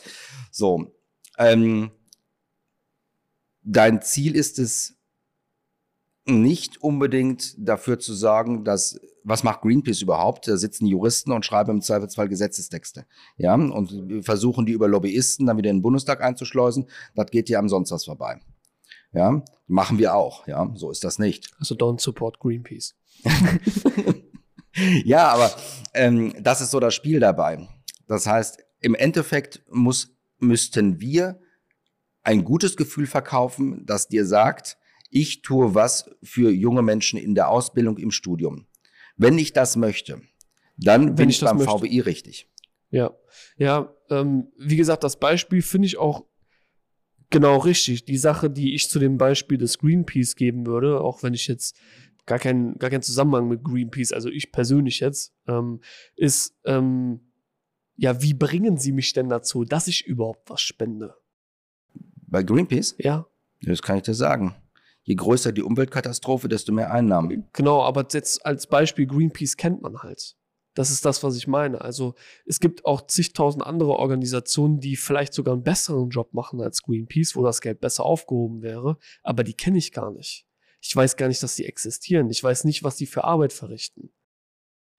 So. Ähm, dein Ziel ist es nicht unbedingt dafür zu sorgen, dass was macht Greenpeace überhaupt? Da sitzen Juristen und schreiben im Zweifelsfall Gesetzestexte. Ja, und versuchen die über Lobbyisten dann wieder in den Bundestag einzuschleusen. Das geht ja am sonst was vorbei. Ja, machen wir auch. Ja, so ist das nicht. Also don't support Greenpeace. ja, aber ähm, das ist so das Spiel dabei. Das heißt, im Endeffekt muss, müssten wir ein gutes Gefühl verkaufen, das dir sagt, ich tue was für junge Menschen in der Ausbildung, im Studium. Wenn ich das möchte, dann Wenn bin ich beim möchte. VWI richtig. Ja, ja, ähm, wie gesagt, das Beispiel finde ich auch genau richtig. Die Sache, die ich zu dem Beispiel des Greenpeace geben würde, auch wenn ich jetzt gar keinen gar keinen Zusammenhang mit Greenpeace, also ich persönlich jetzt, ähm, ist, ähm, ja, wie bringen sie mich denn dazu, dass ich überhaupt was spende? Bei Greenpeace, Ja, das kann ich dir sagen. Je größer die Umweltkatastrophe, desto mehr Einnahmen. Genau, aber jetzt als Beispiel Greenpeace kennt man halt. Das ist das, was ich meine. Also es gibt auch zigtausend andere Organisationen, die vielleicht sogar einen besseren Job machen als Greenpeace, wo das Geld besser aufgehoben wäre, aber die kenne ich gar nicht. Ich weiß gar nicht, dass die existieren. Ich weiß nicht, was die für Arbeit verrichten.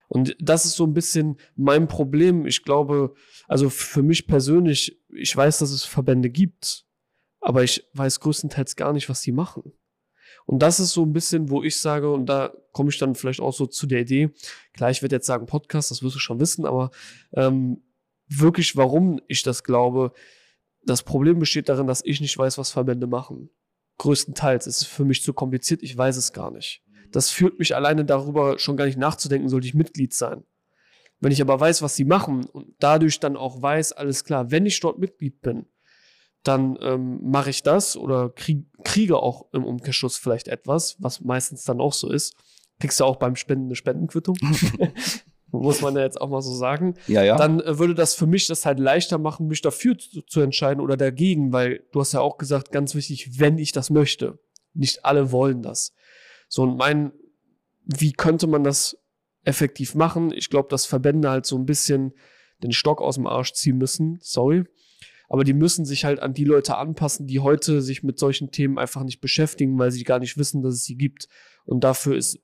Und das ist so ein bisschen mein Problem. Ich glaube, also für mich persönlich, ich weiß, dass es Verbände gibt, aber ich weiß größtenteils gar nicht, was die machen. Und das ist so ein bisschen, wo ich sage, und da komme ich dann vielleicht auch so zu der Idee, klar, ich werde jetzt sagen Podcast, das wirst du schon wissen, aber ähm, wirklich, warum ich das glaube, das Problem besteht darin, dass ich nicht weiß, was Verbände machen. Größtenteils. Es ist für mich zu kompliziert, ich weiß es gar nicht. Das führt mich alleine darüber schon gar nicht nachzudenken, sollte ich Mitglied sein. Wenn ich aber weiß, was sie machen und dadurch dann auch weiß, alles klar, wenn ich dort Mitglied bin, dann ähm, mache ich das oder krieg, kriege auch im Umkehrschluss vielleicht etwas, was meistens dann auch so ist. Kriegst du auch beim Spenden eine Spendenquittung. Muss man ja jetzt auch mal so sagen. Ja, ja. Dann äh, würde das für mich das halt leichter machen, mich dafür zu, zu entscheiden oder dagegen, weil du hast ja auch gesagt, ganz wichtig, wenn ich das möchte. Nicht alle wollen das. So, und mein, wie könnte man das effektiv machen? Ich glaube, dass Verbände halt so ein bisschen den Stock aus dem Arsch ziehen müssen. Sorry aber die müssen sich halt an die Leute anpassen, die heute sich mit solchen Themen einfach nicht beschäftigen, weil sie gar nicht wissen, dass es sie gibt. Und dafür ist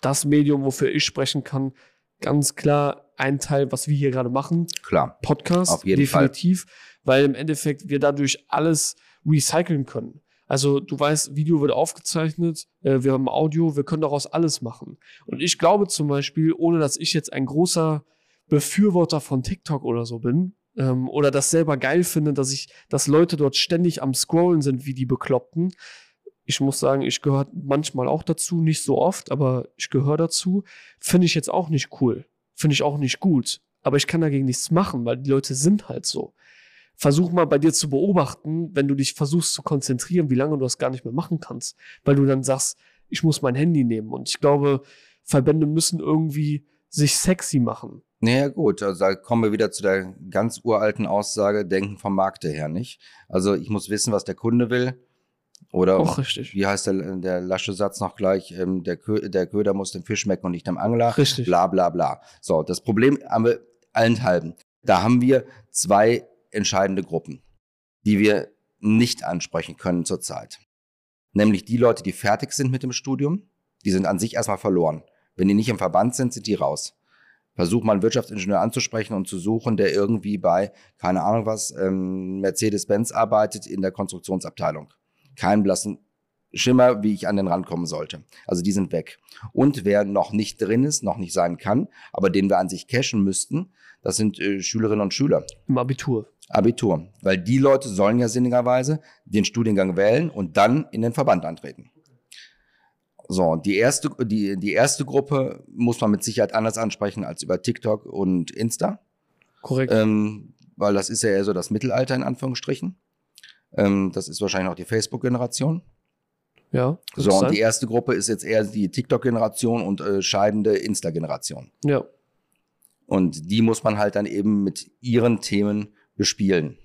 das Medium, wofür ich sprechen kann, ganz klar ein Teil, was wir hier gerade machen. Klar. Podcast, Auf jeden definitiv, weil im Endeffekt wir dadurch alles recyceln können. Also du weißt, Video wird aufgezeichnet, äh, wir haben Audio, wir können daraus alles machen. Und ich glaube zum Beispiel, ohne dass ich jetzt ein großer Befürworter von TikTok oder so bin, ähm, oder das selber geil finde, dass ich, dass Leute dort ständig am Scrollen sind wie die Bekloppten. Ich muss sagen, ich gehöre manchmal auch dazu, nicht so oft, aber ich gehöre dazu. Finde ich jetzt auch nicht cool. Finde ich auch nicht gut. Aber ich kann dagegen nichts machen, weil die Leute sind halt so. Versuch mal bei dir zu beobachten, wenn du dich versuchst zu konzentrieren, wie lange du das gar nicht mehr machen kannst, weil du dann sagst, ich muss mein Handy nehmen. Und ich glaube, Verbände müssen irgendwie sich sexy machen. Naja, gut, also da kommen wir wieder zu der ganz uralten Aussage, denken vom Markte her nicht. Also ich muss wissen, was der Kunde will. Oder richtig. wie heißt der, der lasche Satz noch gleich, ähm, der, Kö der Köder muss dem Fisch schmecken und nicht dem Angler. Richtig. Bla bla bla. So, das Problem haben wir allenthalben. Da haben wir zwei entscheidende Gruppen, die wir nicht ansprechen können zurzeit. Nämlich die Leute, die fertig sind mit dem Studium, die sind an sich erstmal verloren. Wenn die nicht im Verband sind, sind die raus. Versuch mal einen Wirtschaftsingenieur anzusprechen und zu suchen, der irgendwie bei, keine Ahnung was, ähm, Mercedes-Benz arbeitet in der Konstruktionsabteilung. Keinen blassen Schimmer, wie ich an den rankommen sollte. Also die sind weg. Und wer noch nicht drin ist, noch nicht sein kann, aber den wir an sich cashen müssten, das sind äh, Schülerinnen und Schüler. Im Abitur. Abitur. Weil die Leute sollen ja sinnigerweise den Studiengang wählen und dann in den Verband antreten. So, und die erste, die, die erste Gruppe muss man mit Sicherheit anders ansprechen als über TikTok und Insta. Korrekt. Ähm, weil das ist ja eher so das Mittelalter in Anführungsstrichen. Ähm, das ist wahrscheinlich auch die Facebook-Generation. ja. So, und sein? die erste Gruppe ist jetzt eher die TikTok-Generation und äh, scheidende Insta-Generation. ja. Und die muss man halt dann eben mit ihren Themen bespielen.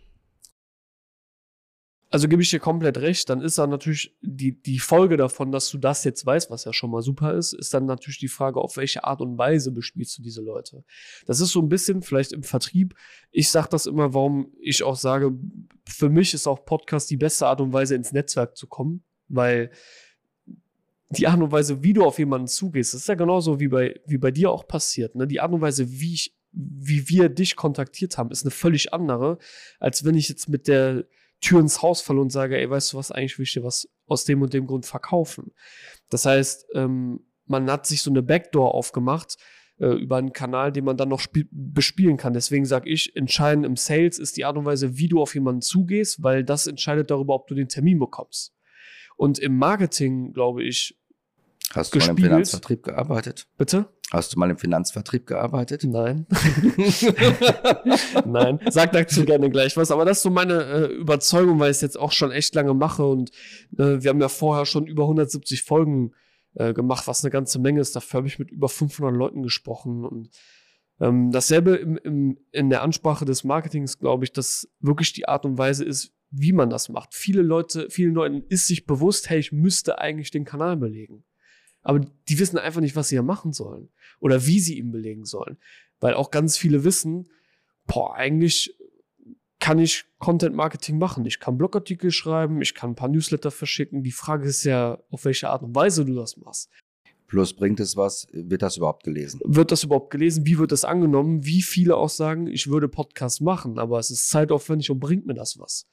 Also gebe ich dir komplett recht, dann ist dann natürlich die, die Folge davon, dass du das jetzt weißt, was ja schon mal super ist, ist dann natürlich die Frage, auf welche Art und Weise bespielst du diese Leute. Das ist so ein bisschen vielleicht im Vertrieb. Ich sage das immer, warum ich auch sage, für mich ist auch Podcast die beste Art und Weise, ins Netzwerk zu kommen, weil die Art und Weise, wie du auf jemanden zugehst, das ist ja genauso wie bei, wie bei dir auch passiert. Ne? Die Art und Weise, wie ich, wie wir dich kontaktiert haben, ist eine völlig andere, als wenn ich jetzt mit der Tür ins Haus falle und sage, ey, weißt du was, eigentlich will ich dir was aus dem und dem Grund verkaufen. Das heißt, ähm, man hat sich so eine Backdoor aufgemacht, äh, über einen Kanal, den man dann noch bespielen kann. Deswegen sage ich, entscheidend im Sales ist die Art und Weise, wie du auf jemanden zugehst, weil das entscheidet darüber, ob du den Termin bekommst. Und im Marketing, glaube ich, Hast du mal im Finanzvertrieb gearbeitet? Bitte? Hast du mal im Finanzvertrieb gearbeitet? Nein. Nein. Sag dazu gerne gleich was. Aber das ist so meine äh, Überzeugung, weil ich es jetzt auch schon echt lange mache. Und äh, wir haben ja vorher schon über 170 Folgen äh, gemacht, was eine ganze Menge ist. Dafür habe ich mit über 500 Leuten gesprochen. Und ähm, dasselbe im, im, in der Ansprache des Marketings, glaube ich, dass wirklich die Art und Weise ist, wie man das macht. Viele Leute, vielen Leuten ist sich bewusst, hey, ich müsste eigentlich den Kanal belegen aber die wissen einfach nicht, was sie ja machen sollen oder wie sie ihn belegen sollen. Weil auch ganz viele wissen, boah, eigentlich kann ich Content Marketing machen. Ich kann Blogartikel schreiben, ich kann ein paar Newsletter verschicken. Die Frage ist ja, auf welche Art und Weise du das machst. Plus bringt es was? Wird das überhaupt gelesen? Wird das überhaupt gelesen? Wie wird das angenommen? Wie viele auch sagen, ich würde Podcasts machen, aber es ist zeitaufwendig und bringt mir das was?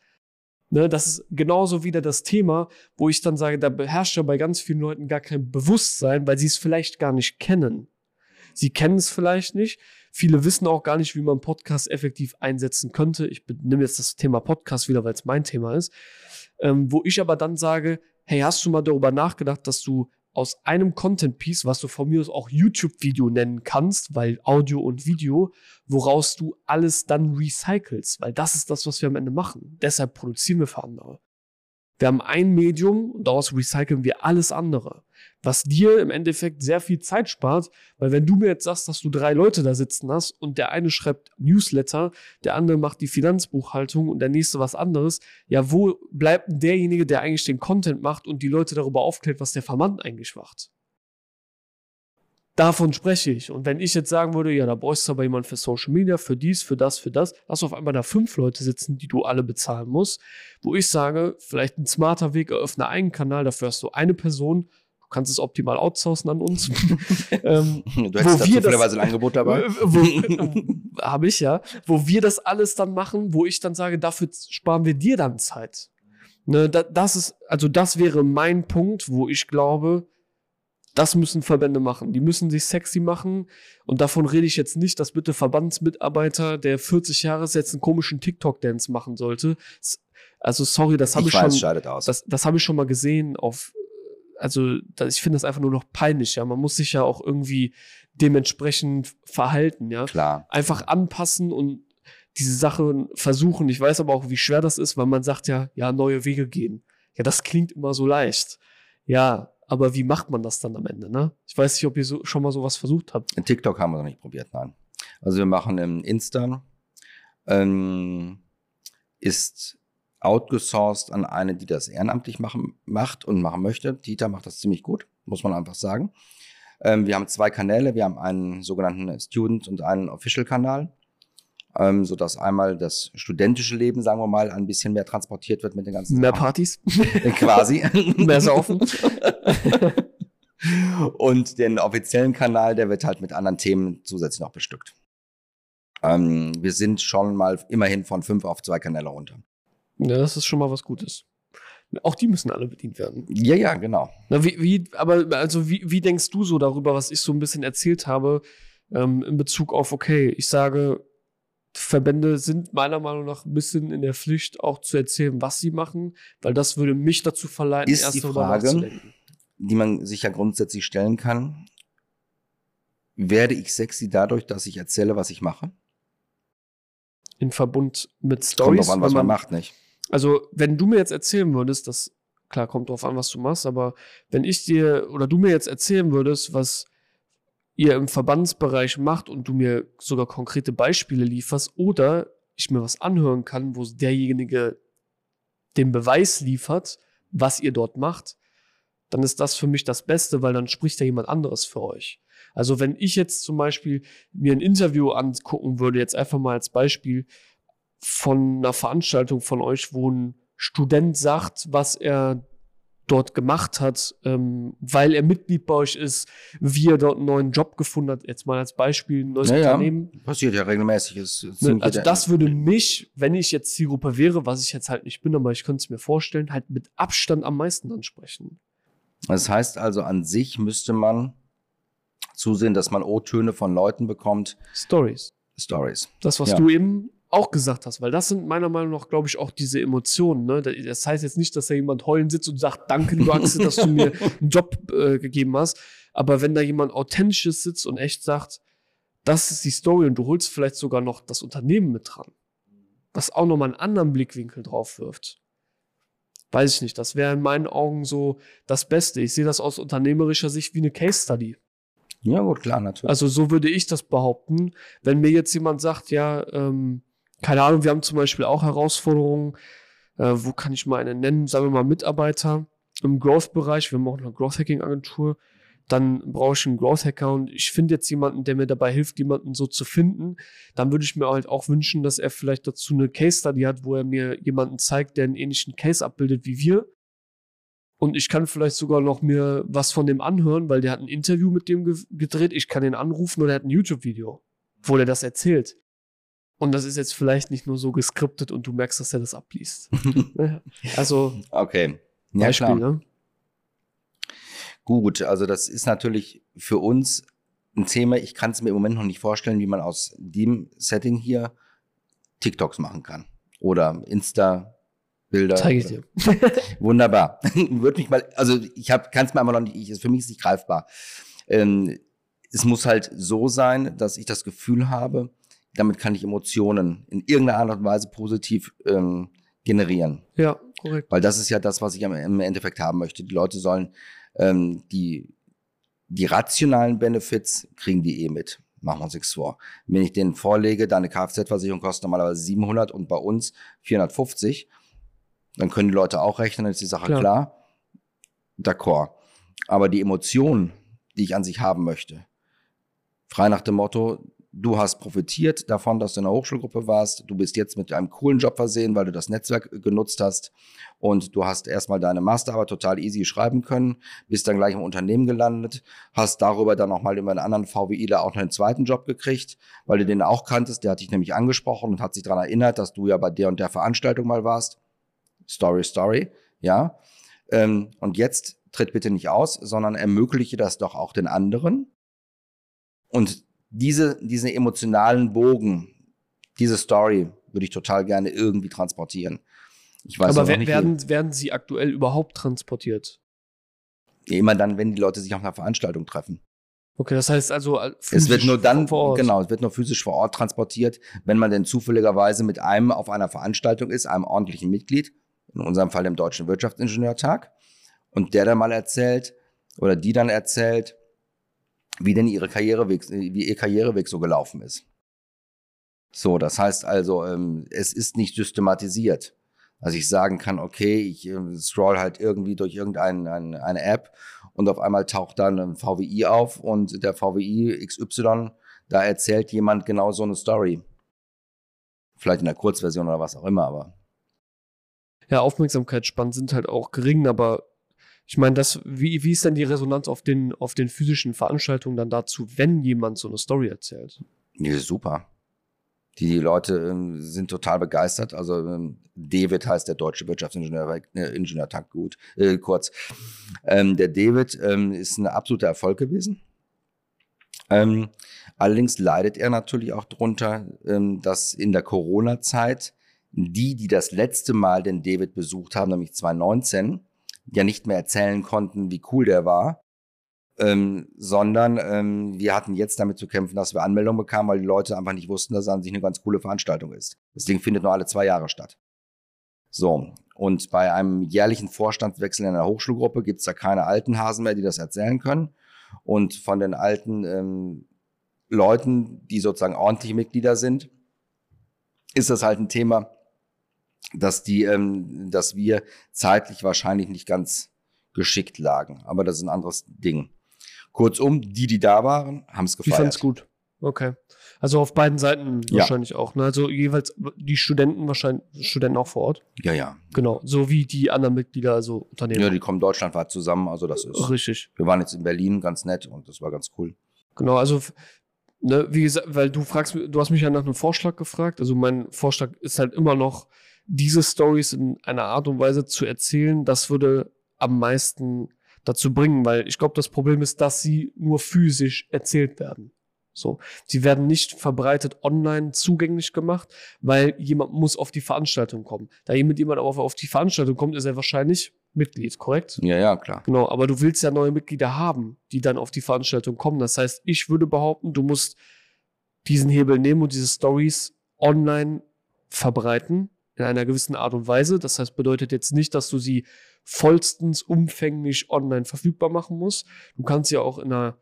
Ne, das ist genauso wieder das Thema, wo ich dann sage, da beherrscht ja bei ganz vielen Leuten gar kein Bewusstsein, weil sie es vielleicht gar nicht kennen. Sie kennen es vielleicht nicht. Viele wissen auch gar nicht, wie man Podcast effektiv einsetzen könnte. Ich nehme jetzt das Thema Podcast wieder, weil es mein Thema ist. Ähm, wo ich aber dann sage, hey, hast du mal darüber nachgedacht, dass du aus einem Content-Piece, was du von mir aus auch YouTube-Video nennen kannst, weil Audio und Video, woraus du alles dann recycelst, weil das ist das, was wir am Ende machen. Deshalb produzieren wir für andere. Wir haben ein Medium und daraus recyceln wir alles andere. Was dir im Endeffekt sehr viel Zeit spart, weil wenn du mir jetzt sagst, dass du drei Leute da sitzen hast und der eine schreibt Newsletter, der andere macht die Finanzbuchhaltung und der nächste was anderes, ja, wo bleibt denn derjenige, der eigentlich den Content macht und die Leute darüber aufklärt, was der Vermann eigentlich macht? Davon spreche ich. Und wenn ich jetzt sagen würde, ja, da brauchst du aber jemand für Social Media, für dies, für das, für das, lass auf einmal da fünf Leute sitzen, die du alle bezahlen musst, wo ich sage, vielleicht ein smarter Weg, eröffne einen Kanal, dafür hast du eine Person, du kannst es optimal outsourcen an uns. ähm, du hättest da zufälligerweise ein Angebot dabei. Habe ich ja. Wo wir das alles dann machen, wo ich dann sage, dafür sparen wir dir dann Zeit. Ne, das ist, also das wäre mein Punkt, wo ich glaube, das müssen Verbände machen. Die müssen sich sexy machen. Und davon rede ich jetzt nicht, dass bitte Verbandsmitarbeiter, der 40 Jahre ist, jetzt einen komischen TikTok-Dance machen sollte. Also sorry, das habe ich, ich schon. Das, das habe ich schon mal gesehen auf. Also ich finde das einfach nur noch peinlich. Ja, man muss sich ja auch irgendwie dementsprechend verhalten. Ja, klar. Einfach anpassen und diese Sache versuchen. Ich weiß aber auch, wie schwer das ist, weil man sagt ja, ja neue Wege gehen. Ja, das klingt immer so leicht. Ja, aber wie macht man das dann am Ende? Ne? Ich weiß nicht, ob ihr so, schon mal sowas versucht habt. In TikTok haben wir noch nicht probiert, nein. Also wir machen im Insta, ähm, ist outgesourced an eine, die das ehrenamtlich machen, macht und machen möchte. Dieter macht das ziemlich gut, muss man einfach sagen. Ähm, wir haben zwei Kanäle. Wir haben einen sogenannten Student- und einen Official-Kanal ähm, sodass einmal das studentische Leben, sagen wir mal, ein bisschen mehr transportiert wird mit den ganzen Mehr Partys. Quasi. mehr saufen. Und den offiziellen Kanal, der wird halt mit anderen Themen zusätzlich noch bestückt. Ähm, wir sind schon mal immerhin von fünf auf zwei Kanäle runter. Ja, das ist schon mal was Gutes. Auch die müssen alle bedient werden. Ja, ja, genau. Na, wie, wie, aber also wie, wie denkst du so darüber, was ich so ein bisschen erzählt habe, ähm, in Bezug auf, okay, ich sage, Verbände sind meiner Meinung nach ein bisschen in der Pflicht, auch zu erzählen, was sie machen, weil das würde mich dazu verleiten, ist erst die Frage, die man sich ja grundsätzlich stellen kann. Werde ich sexy dadurch, dass ich erzähle, was ich mache? In Verbund mit Stories. Kommt drauf an, was man, man macht, nicht? Also, wenn du mir jetzt erzählen würdest, dass, klar, kommt drauf an, was du machst, aber wenn ich dir oder du mir jetzt erzählen würdest, was ihr im Verbandsbereich macht und du mir sogar konkrete Beispiele lieferst oder ich mir was anhören kann, wo derjenige den Beweis liefert, was ihr dort macht, dann ist das für mich das Beste, weil dann spricht ja jemand anderes für euch. Also wenn ich jetzt zum Beispiel mir ein Interview angucken würde, jetzt einfach mal als Beispiel von einer Veranstaltung von euch, wo ein Student sagt, was er dort gemacht hat, ähm, weil er Mitglied bei euch ist, wie er dort einen neuen Job gefunden hat, jetzt mal als Beispiel, ein neues ja, Unternehmen. Passiert ja regelmäßig. Ist, ne, also das würde mich, wenn ich jetzt Zielgruppe wäre, was ich jetzt halt nicht bin, aber ich könnte es mir vorstellen, halt mit Abstand am meisten ansprechen. Das heißt also, an sich müsste man zusehen, dass man O-Töne von Leuten bekommt. Stories. Stories. Das, was Ja. du eben auch gesagt hast, weil das sind meiner Meinung nach, glaube ich, auch diese Emotionen. Ne? Das heißt jetzt nicht, dass da jemand heulen sitzt und sagt, danke, lieber Axel, dass du mir einen Job äh, gegeben hast. Aber wenn da jemand Authentisches sitzt und echt sagt, das ist die Story und du holst vielleicht sogar noch das Unternehmen mit dran, was auch nochmal einen anderen Blickwinkel drauf wirft. Weiß ich nicht, das wäre in meinen Augen so das Beste. Ich sehe das aus unternehmerischer Sicht wie eine Case Study. Ja, gut, klar, natürlich. Also so würde ich das behaupten. Wenn mir jetzt jemand sagt, ja, ähm, keine Ahnung, wir haben zum Beispiel auch Herausforderungen, äh, wo kann ich mal eine nennen, sagen wir mal Mitarbeiter im Growth-Bereich, wir haben auch eine Growth-Hacking-Agentur, dann brauche ich einen Growth-Hacker und ich finde jetzt jemanden, der mir dabei hilft, jemanden so zu finden, dann würde ich mir halt auch wünschen, dass er vielleicht dazu eine Case-Study hat, wo er mir jemanden zeigt, der einen ähnlichen Case abbildet wie wir. Und ich kann vielleicht sogar noch mir was von dem anhören, weil der hat ein Interview mit dem ge gedreht. Ich kann ihn anrufen oder er hat ein YouTube-Video, wo der das erzählt. Und das ist jetzt vielleicht nicht nur so geskriptet und du merkst, dass er das abliest. Also, Okay. Ja, Beispiel, ne? Gut, also das ist natürlich für uns ein Thema. Ich kann es mir im Moment noch nicht vorstellen, wie man aus dem Setting hier TikToks machen kann. Oder Insta-Bilder. Zeige ich dir. Wunderbar. Würde mich mal, also ich kann es mir einfach noch nicht, ich, für mich ist es nicht greifbar. Ähm, es muss halt so sein, dass ich das Gefühl habe, damit kann ich Emotionen in irgendeiner Art und Weise positiv ähm, generieren. Ja, korrekt. Weil das ist ja das, was ich im Endeffekt haben möchte. Die Leute sollen ähm, die, die rationalen Benefits kriegen die eh mit. Machen wir uns nichts vor. Wenn ich denen vorlege, deine Kfz-Versicherung kostet normalerweise 700 und bei uns 450, dann können die Leute auch rechnen, dann ist die Sache Klar. klar. D'accord. Aber die Emotionen, die ich an sich haben möchte, frei nach dem Motto, du hast profitiert davon, dass du in der Hochschulgruppe warst, du bist jetzt mit einem coolen Job versehen, weil du das Netzwerk äh, genutzt hast und du hast erstmal deine Masterarbeit total easy schreiben können, bist dann gleich im Unternehmen gelandet, hast darüber dann nochmal über einen anderen VWIler auch noch einen zweiten Job gekriegt, weil du den auch kanntest, der hat dich nämlich angesprochen und hat sich daran erinnert, dass du ja bei der und der Veranstaltung mal warst. Story, Story, ja. Ähm, und jetzt tritt bitte nicht aus, sondern ermögliche das doch auch den anderen. Und diese, diesen emotionalen Bogen, diese Story würde ich total gerne irgendwie transportieren. Ich weiß Aber wer- nicht, werden, werden sie aktuell überhaupt transportiert? wie, immer dann, wenn die Leute sich auf einer Veranstaltung treffen. Okay, das heißt also, äh, Es wird nur dann, vor Ort. genau, es wird nur physisch vor Ort transportiert, wenn man denn zufälligerweise mit einem auf einer Veranstaltung ist, einem ordentlichen Mitglied, in unserem Fall dem Deutschen Wirtschaftsingenieurtag, und der dann mal erzählt, oder die dann erzählt, wie denn ihre Karriereweg, wie ihr Karriereweg so gelaufen ist. So, das heißt also, ähm, es ist nicht systematisiert. Also ich sagen kann, okay, ich ähm, scroll halt irgendwie durch irgendeine eine, eine App und auf einmal taucht dann ein VWI auf und der VWI XY, da erzählt jemand genau so eine Story. Vielleicht in der Kurzversion oder was auch immer, aber Ja, Aufmerksamkeitsspannen sind halt auch gering, aber ich meine, das, wie, wie ist denn die Resonanz auf den, auf den physischen Veranstaltungen dann dazu, wenn jemand so eine Story erzählt? Ja, super. Die Leute ähm, sind total begeistert. Also ähm, David heißt der deutsche Wirtschaftsingenieur, äh, Ingenieurtag gut, äh, kurz. Ähm, der David ähm, ist ein absoluter Erfolg gewesen. Allerdings leidet er natürlich auch drunter, ähm, dass in der Corona-Zeit die, die das letzte Mal den David besucht haben, nämlich 2019, ja nicht mehr erzählen konnten, wie cool der war, ähm, sondern ähm, wir hatten jetzt damit zu kämpfen, dass wir Anmeldungen bekamen, weil die Leute einfach nicht wussten, dass es an sich eine ganz coole Veranstaltung ist. Das Ding findet nur alle zwei Jahre statt. So, und bei einem jährlichen Vorstandswechsel in einer Hochschulgruppe gibt es da keine alten Hasen mehr, die das erzählen können. Und von den alten ähm, Leuten, die sozusagen ordentliche Mitglieder sind, ist das halt ein Thema, dass die, ähm, dass wir zeitlich wahrscheinlich nicht ganz geschickt lagen. Aber das ist ein anderes Ding. Kurzum, die, die da waren, haben es Ich fand's gefeiert. gut. Okay. Also auf beiden Seiten Ja. wahrscheinlich auch. Ne? Also jeweils die Studenten wahrscheinlich, Studenten auch vor Ort. Ja, ja. Genau. So wie die anderen Mitglieder, also Unternehmen. Ja, die kommen deutschlandweit zusammen, also das ist. Richtig. Wir waren jetzt in Berlin, ganz nett und das war ganz cool. Genau, also ne, wie gesagt, weil du fragst, du hast mich ja nach einem Vorschlag gefragt. Also mein Vorschlag ist halt immer noch, diese Stories in einer Art und Weise zu erzählen, das würde am meisten, dazu bringen, weil ich glaube, das Problem ist, dass sie nur physisch erzählt werden. So, sie werden nicht verbreitet online zugänglich gemacht, weil jemand muss auf die Veranstaltung kommen. Da jemand jemand auf, auf die Veranstaltung kommt, ist er wahrscheinlich Mitglied, korrekt? Ja, ja, klar. Genau, aber du willst ja neue Mitglieder haben, die dann auf die Veranstaltung kommen. Das heißt, ich würde behaupten, du musst diesen Hebel nehmen und diese Stories online verbreiten in einer gewissen Art und Weise. Das heißt, bedeutet jetzt nicht, dass du sie vollstens umfänglich online verfügbar machen musst. Du kannst sie auch in einer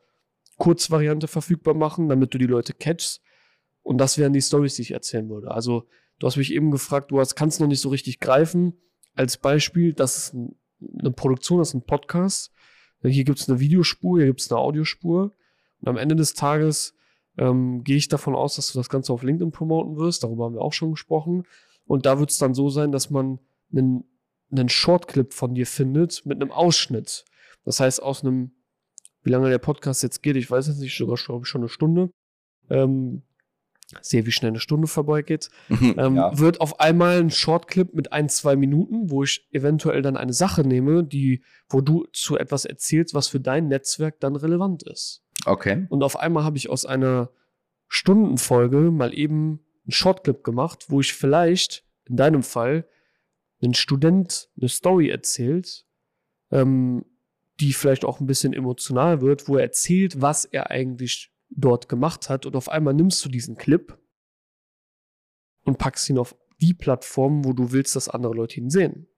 Kurzvariante verfügbar machen, damit du die Leute catchst. Und das wären die Stories, die ich erzählen würde. Also, du hast mich eben gefragt, du hast, kannst noch nicht so richtig greifen. Als Beispiel, das ist ein, eine Produktion, das ist ein Podcast. Hier gibt es eine Videospur, hier gibt es eine Audiospur. Und am Ende des Tages ähm, gehe ich davon aus, dass du das Ganze auf LinkedIn promoten wirst. Darüber haben wir auch schon gesprochen. Und da wird es dann so sein, dass man einen, einen Shortclip von dir findet mit einem Ausschnitt. Das heißt, aus einem wie lange der Podcast jetzt geht, ich weiß jetzt nicht, sogar ich schon eine Stunde. Ähm, sehe, wie schnell eine Stunde vorbeigeht. ähm, ja. Wird auf einmal ein Shortclip mit ein, zwei Minuten, wo ich eventuell dann eine Sache nehme, die, wo du zu etwas erzählst, was für dein Netzwerk dann relevant ist. Okay. Und auf einmal habe ich aus einer Stundenfolge mal eben einen Shortclip gemacht, wo ich vielleicht in deinem Fall einen Student eine Story erzählt, ähm, die vielleicht auch ein bisschen emotional wird, wo er erzählt, was er eigentlich dort gemacht hat. Und auf einmal nimmst du diesen Clip und packst ihn auf die Plattform, wo du willst, dass andere Leute ihn sehen.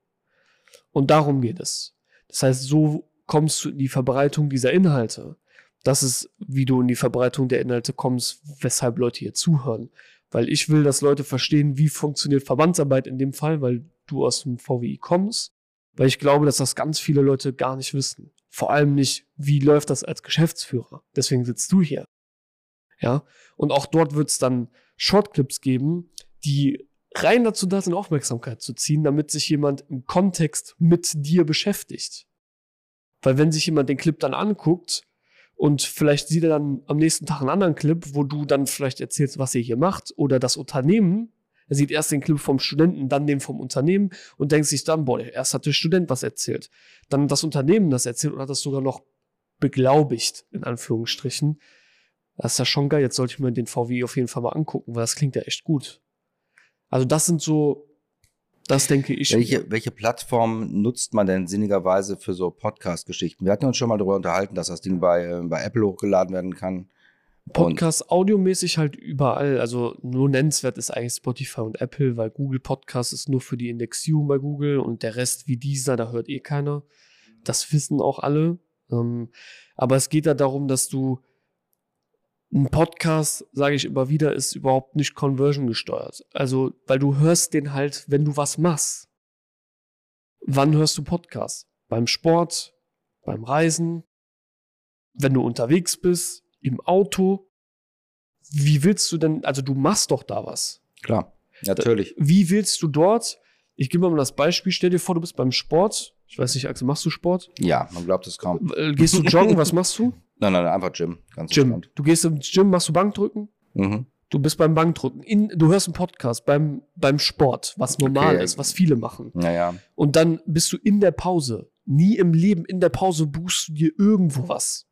Und darum geht es. Das heißt, so kommst du in die Verbreitung dieser Inhalte. Das ist, wie du in die Verbreitung der Inhalte kommst, weshalb Leute hier zuhören. Weil ich will, dass Leute verstehen, wie funktioniert Verbandsarbeit in dem Fall, weil du aus dem VWI kommst weil ich glaube, dass das ganz viele Leute gar nicht wissen. Vor allem nicht, wie läuft das als Geschäftsführer. Deswegen sitzt du hier. Ja. Und auch dort wird es dann Shortclips geben, die rein dazu da sind, Aufmerksamkeit zu ziehen, damit sich jemand im Kontext mit dir beschäftigt. Weil wenn sich jemand den Clip dann anguckt und vielleicht sieht er dann am nächsten Tag einen anderen Clip, wo du dann vielleicht erzählst, was ihr hier macht oder das Unternehmen, er sieht erst den Clip vom Studenten, dann den vom Unternehmen und denkt sich dann, boah, erst hat der Student was erzählt. Dann das Unternehmen das erzählt und hat das sogar noch beglaubigt, in Anführungsstrichen. Das ist ja schon geil. Jetzt sollte ich mir den VW auf jeden Fall mal angucken, weil das klingt ja echt gut. Also das sind so, das denke ich. Welche, welche Plattform nutzt man denn sinnigerweise für so Podcast-Geschichten? Wir hatten uns schon mal darüber unterhalten, dass das Ding bei, äh, bei Apple hochgeladen werden kann. Podcast audiomäßig halt überall. Also nur nennenswert ist eigentlich Spotify und Apple, weil Google Podcast ist nur für die Indexierung bei Google und der Rest wie dieser, da hört eh keiner. Das wissen auch alle. Ähm, aber es geht da darum, dass du ein Podcast, sage ich immer wieder, ist überhaupt nicht conversion gesteuert. Also, weil du hörst den halt, wenn du was machst. Wann hörst du Podcast? Beim Sport, beim Reisen, wenn du unterwegs bist, im Auto. Wie willst du denn, also du machst doch da was. Klar, natürlich. Wie willst du dort, ich gebe mal das Beispiel, stell dir vor, du bist beim Sport. Ich weiß nicht, Axel, machst du Sport? Ja, man glaubt es kaum. Äh, gehst du joggen, was machst du? Nein, nein, einfach Gym. Ganz Gym. Entspannt. Du gehst im Gym, machst du Bankdrücken? Mhm. Du bist beim Bankdrücken. In, du hörst einen Podcast beim, beim Sport, was normal okay. ist, was viele machen. Naja. Und dann bist du in der Pause. Nie im Leben in der Pause buchst du dir irgendwo was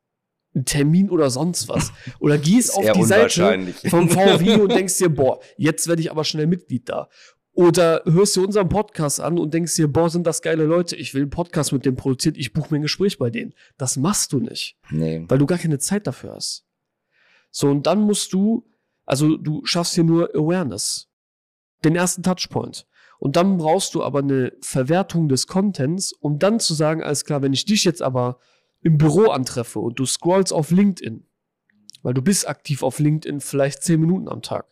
einen Termin oder sonst was. Oder gehst auf die Seite vom VW und denkst dir, boah, jetzt werde ich aber schnell Mitglied da. Oder hörst du unseren Podcast an und denkst dir, boah, sind das geile Leute, ich will einen Podcast mit dem produzieren, ich buche mir ein Gespräch bei denen. Das machst du nicht. Nee. Weil du gar keine Zeit dafür hast. So, und dann musst du, also du schaffst hier nur Awareness. Den ersten Touchpoint. Und dann brauchst du aber eine Verwertung des Contents, um dann zu sagen, alles klar, wenn ich dich jetzt aber im Büro antreffe und du scrollst auf LinkedIn, weil du bist aktiv auf LinkedIn vielleicht zehn Minuten am Tag,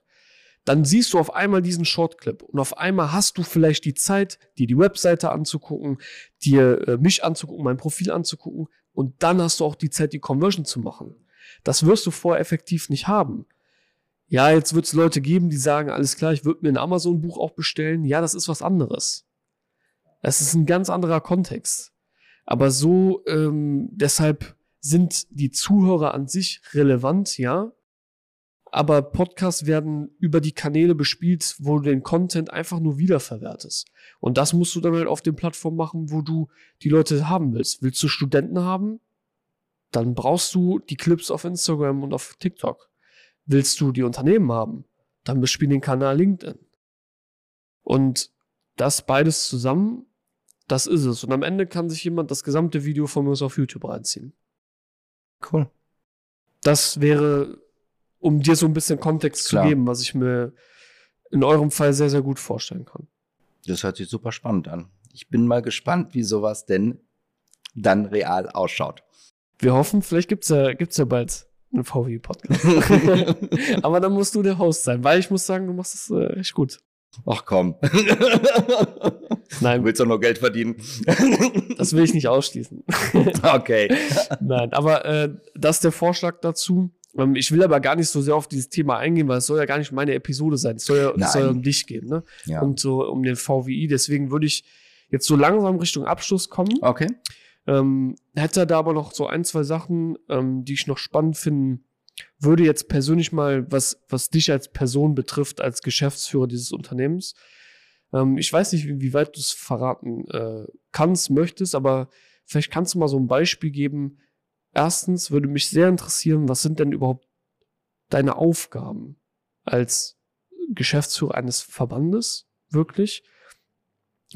dann siehst du auf einmal diesen Shortclip und auf einmal hast du vielleicht die Zeit, dir die Webseite anzugucken, dir äh, mich anzugucken, mein Profil anzugucken und dann hast du auch die Zeit, die Conversion zu machen. Das wirst du vorher effektiv nicht haben. Ja, jetzt wird es Leute geben, die sagen, alles klar, ich würde mir ein Amazon-Buch auch bestellen. Ja, das ist was anderes. Es ist ein ganz anderer Kontext. Aber so, ähm, deshalb sind die Zuhörer an sich relevant, ja. Aber Podcasts werden über die Kanäle bespielt, wo du den Content einfach nur wiederverwertest. Und das musst du dann halt auf den Plattformen machen, wo du die Leute haben willst. Willst du Studenten haben? Dann brauchst du die Clips auf Instagram und auf TikTok. Willst du die Unternehmen haben? Dann bespiel den Kanal LinkedIn. Und das beides zusammen, das ist es. Und am Ende kann sich jemand das gesamte Video von mir auf YouTube reinziehen. Cool. Das wäre, um dir so ein bisschen Kontext Klar. zu geben, was ich mir in eurem Fall sehr, sehr gut vorstellen kann. Das hört sich super spannend an. Ich bin mal gespannt, wie sowas denn dann real ausschaut. Wir hoffen, vielleicht gibt's ja, gibt's ja bald einen VW-Podcast. Aber dann musst du der Host sein, weil ich muss sagen, du machst es äh, echt gut. Ach komm. Du Nein, willst doch nur Geld verdienen. das will ich nicht ausschließen. okay. Nein, aber äh, das ist der Vorschlag dazu. Ich will aber gar nicht so sehr auf dieses Thema eingehen, weil es soll ja gar nicht meine Episode sein. Es soll ja, es soll ja um dich gehen, ne? Ja. Und so um den VWI. Deswegen würde ich jetzt so langsam Richtung Abschluss kommen. Okay. Ähm, hätte da aber noch so ein, zwei Sachen, ähm, die ich noch spannend finden würde jetzt persönlich mal, was, was dich als Person betrifft, als Geschäftsführer dieses Unternehmens. Ähm, ich weiß nicht, wie, wie weit du es verraten äh, kannst, möchtest, aber vielleicht kannst du mal so ein Beispiel geben. Erstens würde mich sehr interessieren, was sind denn überhaupt deine Aufgaben als Geschäftsführer eines Verbandes wirklich?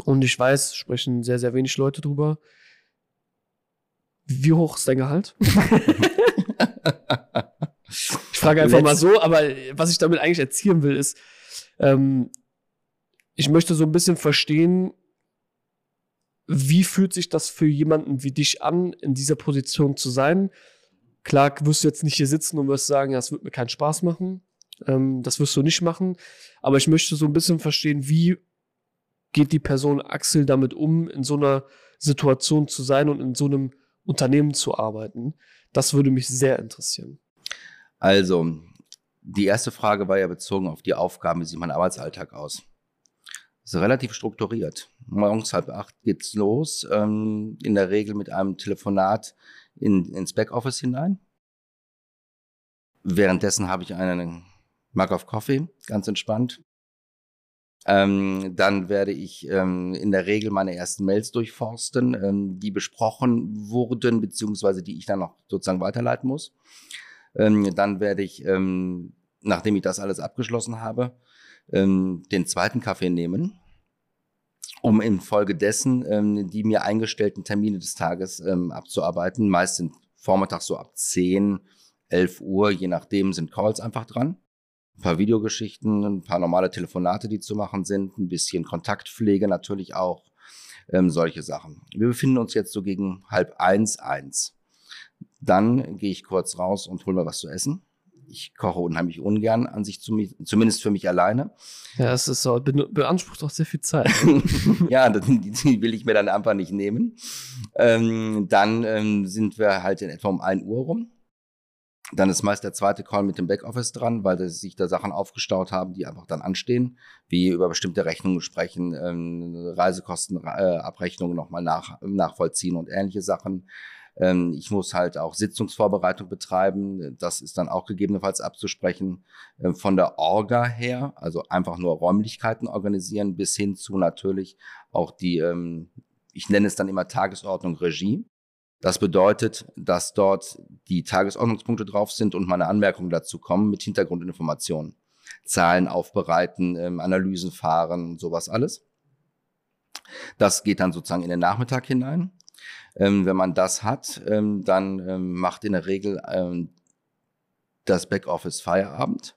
Und ich weiß, sprechen sehr, sehr wenig Leute drüber. Wie hoch ist dein Gehalt? ich frage einfach mal so, aber was ich damit eigentlich erzielen will, ist, ähm, ich möchte so ein bisschen verstehen, wie fühlt sich das für jemanden wie dich an, in dieser Position zu sein? Klar, wirst du jetzt nicht hier sitzen und wirst sagen, ja, es wird mir keinen Spaß machen. Ähm, das wirst du nicht machen. Aber ich möchte so ein bisschen verstehen, wie geht die Person Axel damit um, in so einer Situation zu sein und in so einem Unternehmen zu arbeiten? Das würde mich sehr interessieren. Also, die erste Frage war ja bezogen auf die Aufgaben, wie sieht mein Arbeitsalltag aus? Ist relativ strukturiert. Morgens halb acht geht's los, ähm, in der Regel mit einem Telefonat in, ins Backoffice hinein. Währenddessen habe ich einen Mug of Coffee, ganz entspannt. Ähm, dann werde ich ähm, in der Regel meine ersten Mails durchforsten, ähm, die besprochen wurden, beziehungsweise die ich dann noch sozusagen weiterleiten muss. Ähm, dann werde ich, ähm, nachdem ich das alles abgeschlossen habe, ähm, den zweiten Kaffee nehmen, um infolgedessen ähm, die mir eingestellten Termine des Tages ähm, abzuarbeiten. Meist sind vormittags so ab 10, 11 Uhr, je nachdem, sind Calls einfach dran. Ein paar Videogeschichten, ein paar normale Telefonate, die zu machen sind, ein bisschen Kontaktpflege natürlich auch, ähm, solche Sachen. Wir befinden uns jetzt so gegen halb eins, eins. Dann gehe ich kurz raus und hole mir was zu essen. Ich koche unheimlich ungern an sich, zu, zumindest für mich alleine. Ja, es ist so, be beansprucht auch sehr viel Zeit. ja, die, will ich mir dann einfach nicht nehmen. Ähm, dann ähm, sind wir halt in etwa um 1 Uhr rum. Dann ist meist der zweite Call mit dem Backoffice dran, weil sich da Sachen aufgestaut haben, die einfach dann anstehen, wie über bestimmte Rechnungen sprechen, ähm, Reisekostenabrechnungen äh, nochmal nach, nachvollziehen und ähnliche Sachen. Ähm, ich muss halt auch Sitzungsvorbereitung betreiben. Das ist dann auch gegebenenfalls abzusprechen. Ähm, von der Orga her, also einfach nur Räumlichkeiten organisieren, bis hin zu natürlich auch die, ähm, ich nenne es dann immer Tagesordnung Regie. Das bedeutet, dass dort die Tagesordnungspunkte drauf sind und meine Anmerkungen dazu kommen mit Hintergrundinformationen. Zahlen aufbereiten, ähm, Analysen fahren, sowas alles. Das geht dann sozusagen in den Nachmittag hinein. Ähm, wenn man das hat, ähm, dann ähm, macht in der Regel ähm, das Backoffice Feierabend.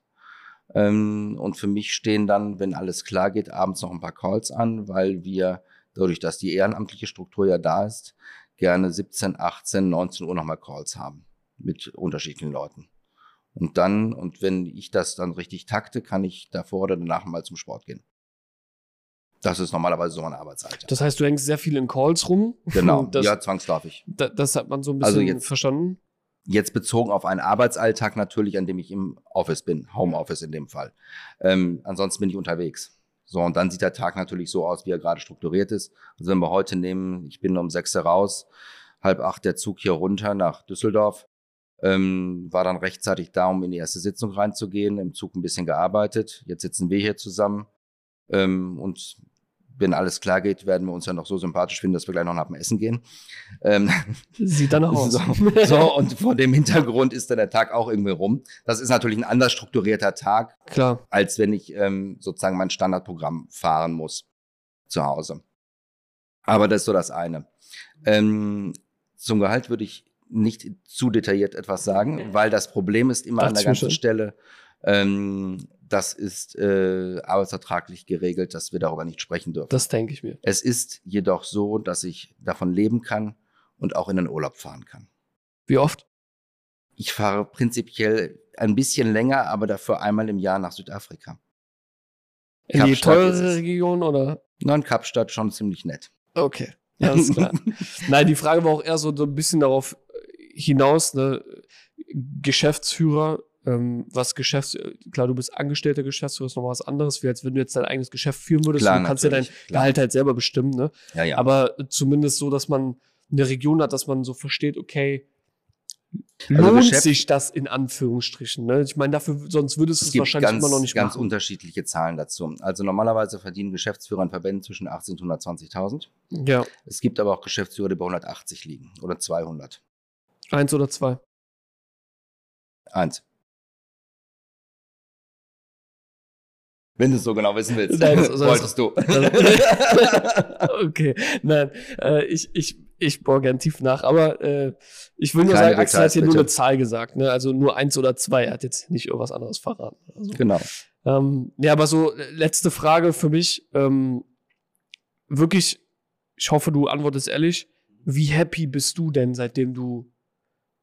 Ähm, und für mich stehen dann, wenn alles klar geht, abends noch ein paar Calls an, weil wir, dadurch, dass die ehrenamtliche Struktur ja da ist, gerne 17, 18, 19 Uhr nochmal Calls haben mit unterschiedlichen Leuten. Und dann, und wenn ich das dann richtig takte, kann ich davor oder danach mal zum Sport gehen. Das ist normalerweise so mein Arbeitsalltag. Das heißt, du hängst sehr viel in Calls rum. genau, Das, ja, zwangsläufig. da, das hat man so ein bisschen Also jetzt- verstanden. Jetzt bezogen auf einen Arbeitsalltag natürlich, an dem ich im Office bin, Homeoffice in dem Fall. Ähm, ansonsten bin ich unterwegs. So, und dann sieht der Tag natürlich so aus, wie er gerade strukturiert ist. Also wenn wir heute nehmen, ich bin um sechs Uhr raus, halb acht der Zug hier runter nach Düsseldorf. Ähm, war dann rechtzeitig da, um in die erste Sitzung reinzugehen, im Zug ein bisschen gearbeitet. Jetzt sitzen wir hier zusammen ähm, und wenn alles klar geht, werden wir uns ja noch so sympathisch finden, dass wir gleich noch nach dem Essen gehen. Ähm, Sieht dann aus. So, so, und vor dem Hintergrund ist dann der Tag auch irgendwie rum. Das ist natürlich ein anders strukturierter Tag, Klar. als wenn ich ähm, sozusagen mein Standardprogramm fahren muss zu Hause. Aber das ist so das eine. Ähm, zum Gehalt würde ich nicht zu detailliert etwas sagen, weil das Problem ist immer an der ganzen Stelle, ähm, das ist äh, arbeitsvertraglich geregelt, dass wir darüber nicht sprechen dürfen. Das denke ich mir. Es ist jedoch so, dass ich davon leben kann und auch in den Urlaub fahren kann. Wie oft? Ich fahre prinzipiell ein bisschen länger, aber dafür einmal im Jahr nach Südafrika. In die teure Region oder? Nein, Kapstadt schon ziemlich nett. Okay, alles klar. Nein, die Frage war auch eher so ein bisschen darauf hinaus, ne? Geschäftsführer ähm, was Geschäfts, klar, du bist angestellter Geschäftsführer, ist noch was anderes, wie als wenn du jetzt dein eigenes Geschäft führen würdest. Klar, du kannst ja dein klar. Gehalt halt selber bestimmen, ne? Ja, ja. Aber zumindest so, dass man eine Region hat, dass man so versteht, okay, also lohnt sich das in Anführungsstrichen. Ne? Ich meine, dafür, sonst würdest du es wahrscheinlich ganz, immer noch nicht ganz machen. unterschiedliche Zahlen dazu. Also normalerweise verdienen Geschäftsführer in Verbänden zwischen 18 und 120.000. Ja. Es gibt aber auch Geschäftsführer, die bei 180 liegen oder 200. Eins oder zwei? Eins. Wenn du es so genau wissen willst. Nein, das, das, wolltest du. okay, nein, äh, ich, ich, ich bohre gern tief nach, aber äh, ich will nur Keine sagen, Axel hat hier bitte. nur eine Zahl gesagt, ne? also nur eins oder zwei, er hat jetzt nicht irgendwas anderes verraten. Also, genau. Ähm, ja, aber so äh, letzte Frage für mich, ähm, wirklich, ich hoffe, du antwortest ehrlich, wie happy bist du denn, seitdem du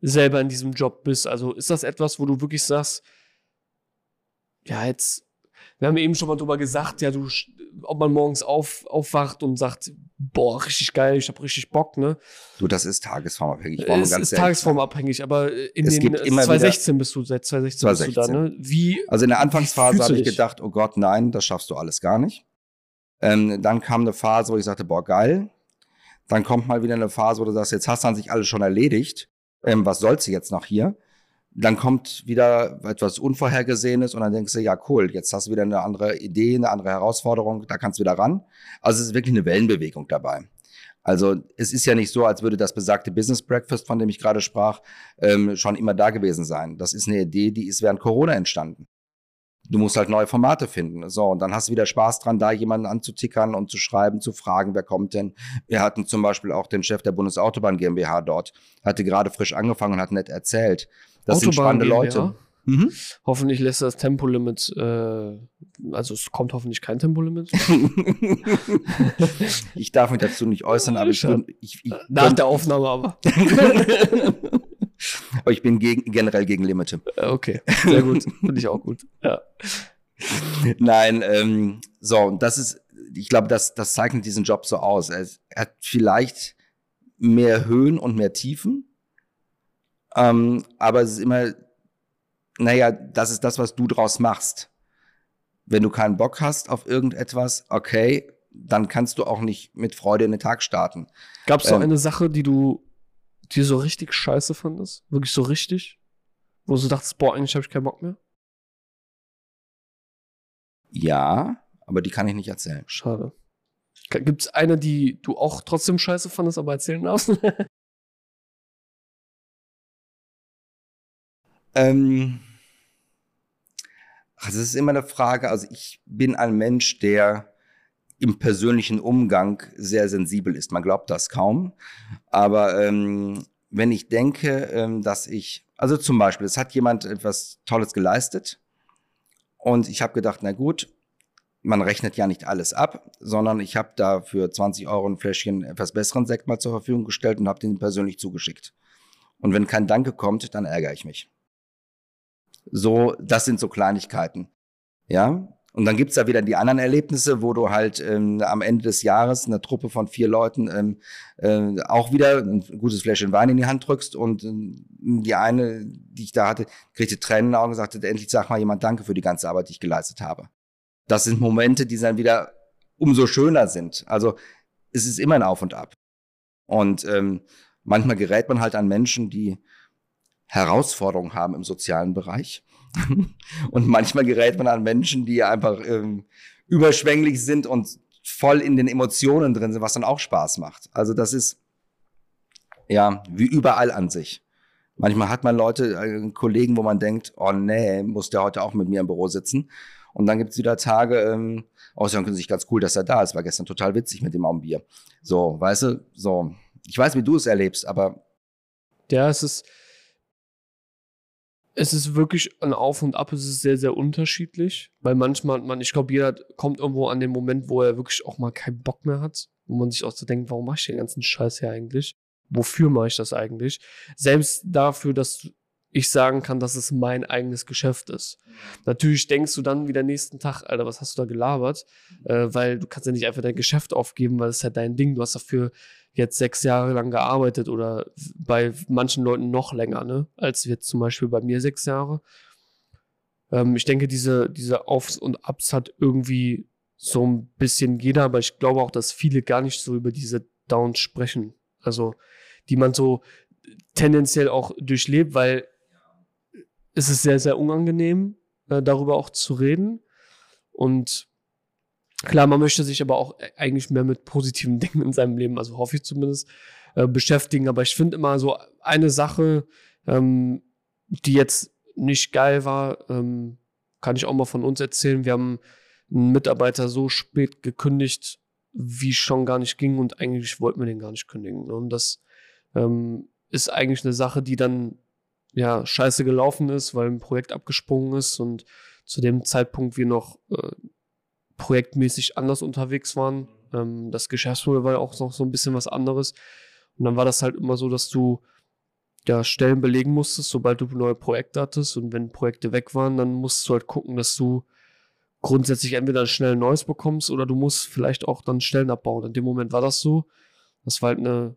selber in diesem Job bist? Also ist das etwas, wo du wirklich sagst, ja, jetzt wir haben eben schon mal drüber gesagt, ja, du, ob man morgens auf, aufwacht und sagt, boah, richtig geil, ich habe richtig Bock, ne? Du, das ist tagesformabhängig. Es ist tagesformabhängig, aber in es den gibt immer 2016 bist du, seit 2016, 2016 bist du da, ne? Wie? Also in der Anfangsphase habe ich gedacht, oh Gott, nein, das schaffst du alles gar nicht. Ähm, dann kam eine Phase, wo ich sagte, boah, geil. Dann kommt mal wieder eine Phase, wo du sagst, jetzt hast du an sich alles schon erledigt. Ähm, was sollst du jetzt noch hier? Dann kommt wieder etwas Unvorhergesehenes und dann denkst du, ja cool, jetzt hast du wieder eine andere Idee, eine andere Herausforderung, da kannst du wieder ran. Also es ist wirklich eine Wellenbewegung dabei. Also es ist ja nicht so, als würde das besagte Business Breakfast, von dem ich gerade sprach, ähm, schon immer da gewesen sein. Das ist eine Idee, die ist während Corona entstanden. Du musst halt neue Formate finden. So, und dann hast du wieder Spaß dran, da jemanden anzutickern und zu schreiben, zu fragen, wer kommt denn. Wir hatten zum Beispiel auch den Chef der Bundesautobahn GmbH dort, hatte gerade frisch angefangen und hat nett erzählt. Das Autobahn sind spannende Leute. Mhm. Hoffentlich lässt das Tempolimit, äh, also es kommt hoffentlich kein Tempolimit. ich darf mich dazu nicht äußern, aber ich, bin, ich, ich Nach der Aufnahme aber. aber ich bin gegen, generell gegen Limite. Äh, okay, sehr gut. Finde ich auch gut. Ja. Nein, ähm, so, und das ist, ich glaube, das, das zeichnet diesen Job so aus. Er, er hat vielleicht mehr Höhen und mehr Tiefen ähm, aber es ist immer, naja, das ist das, was du draus machst. Wenn du keinen Bock hast auf irgendetwas, okay, dann kannst du auch nicht mit Freude in den Tag starten. Gab es ähm, eine Sache, die du die so richtig scheiße fandest? Wirklich so richtig? Wo du dachtest, boah, eigentlich habe ich keinen Bock mehr? Ja, aber die kann ich nicht erzählen. Schade. Gibt es eine, die du auch trotzdem scheiße fandest, aber erzählen darfst? Ähm, also es ist immer eine Frage, also ich bin ein Mensch, der im persönlichen Umgang sehr sensibel ist. Man glaubt das kaum. Aber ähm, wenn ich denke, ähm, dass ich, also zum Beispiel, es hat jemand etwas Tolles geleistet und ich habe gedacht, na gut, man rechnet ja nicht alles ab, sondern ich habe da für 20 Euro ein Fläschchen etwas besseren Sekt mal zur Verfügung gestellt und habe den persönlich zugeschickt. Und wenn kein Danke kommt, dann ärgere ich mich. So, das sind so Kleinigkeiten. Ja. Und dann gibt's da wieder die anderen Erlebnisse, wo du halt ähm, am Ende des Jahres eine Truppe von vier Leuten ähm, äh, auch wieder ein gutes Fläschchen Wein in die Hand drückst und äh, die eine, die ich da hatte, kriegte Tränen in den Augen und sagte, endlich sag mal jemand Danke für die ganze Arbeit, die ich geleistet habe. Das sind Momente, die dann wieder umso schöner sind. Also es ist immer ein Auf und Ab. Und ähm, manchmal gerät man halt an Menschen, die Herausforderungen haben im sozialen Bereich. und manchmal gerät man an Menschen, die einfach ähm, überschwänglich sind und voll in den Emotionen drin sind, was dann auch Spaß macht. Also das ist ja wie überall an sich. Manchmal hat man Leute, äh, Kollegen, wo man denkt, oh nee, muss der heute auch mit mir im Büro sitzen. Und dann gibt es wieder Tage, ähm, außerdem können sich ganz cool, dass er da ist. War gestern total witzig mit dem am Bier. So, weißt du, so. Ich weiß, wie du es erlebst, aber. Ja, es ist, es ist wirklich ein Auf und Ab, es ist sehr, sehr unterschiedlich, weil manchmal, man, ich glaube, jeder kommt irgendwo an den Moment, wo er wirklich auch mal keinen Bock mehr hat, wo man sich auch so denkt, warum mache ich den ganzen Scheiß hier eigentlich? Wofür mache ich das eigentlich? Selbst dafür, dass ich sagen kann, dass es mein eigenes Geschäft ist. Natürlich denkst du dann wieder nächsten Tag, Alter, was hast du da gelabert? Äh, weil du kannst ja nicht einfach dein Geschäft aufgeben, weil es ist ja dein Ding. Du hast dafür jetzt sechs Jahre lang gearbeitet oder bei manchen Leuten noch länger, ne? Als jetzt zum Beispiel bei mir sechs Jahre. Ähm, ich denke, diese, diese Aufs und Ups hat irgendwie so ein bisschen jeder, aber ich glaube auch, dass viele gar nicht so über diese Downs sprechen. Also, die man so tendenziell auch durchlebt, weil es ist sehr, sehr unangenehm, äh, darüber auch zu reden. Und Klar, man möchte sich aber auch eigentlich mehr mit positiven Dingen in seinem Leben, also hoffe ich zumindest, äh, beschäftigen. Aber ich finde immer so eine Sache, ähm, die jetzt nicht geil war, ähm, kann ich auch mal von uns erzählen. Wir haben einen Mitarbeiter so spät gekündigt, wie schon gar nicht ging und eigentlich wollten wir den gar nicht kündigen. Ne? Und das ähm, ist eigentlich eine Sache, die dann ja scheiße gelaufen ist, weil ein Projekt abgesprungen ist und zu dem Zeitpunkt wir noch äh, projektmäßig anders unterwegs waren. Ähm, das Geschäftsmodell war ja auch noch so ein bisschen was anderes. Und dann war das halt immer so, dass du ja, Stellen belegen musstest, sobald du neue Projekte hattest. Und wenn Projekte weg waren, dann musst du halt gucken, dass du grundsätzlich entweder schnell ein neues bekommst oder du musst vielleicht auch dann Stellen abbauen. In dem Moment war das so. Das war halt eine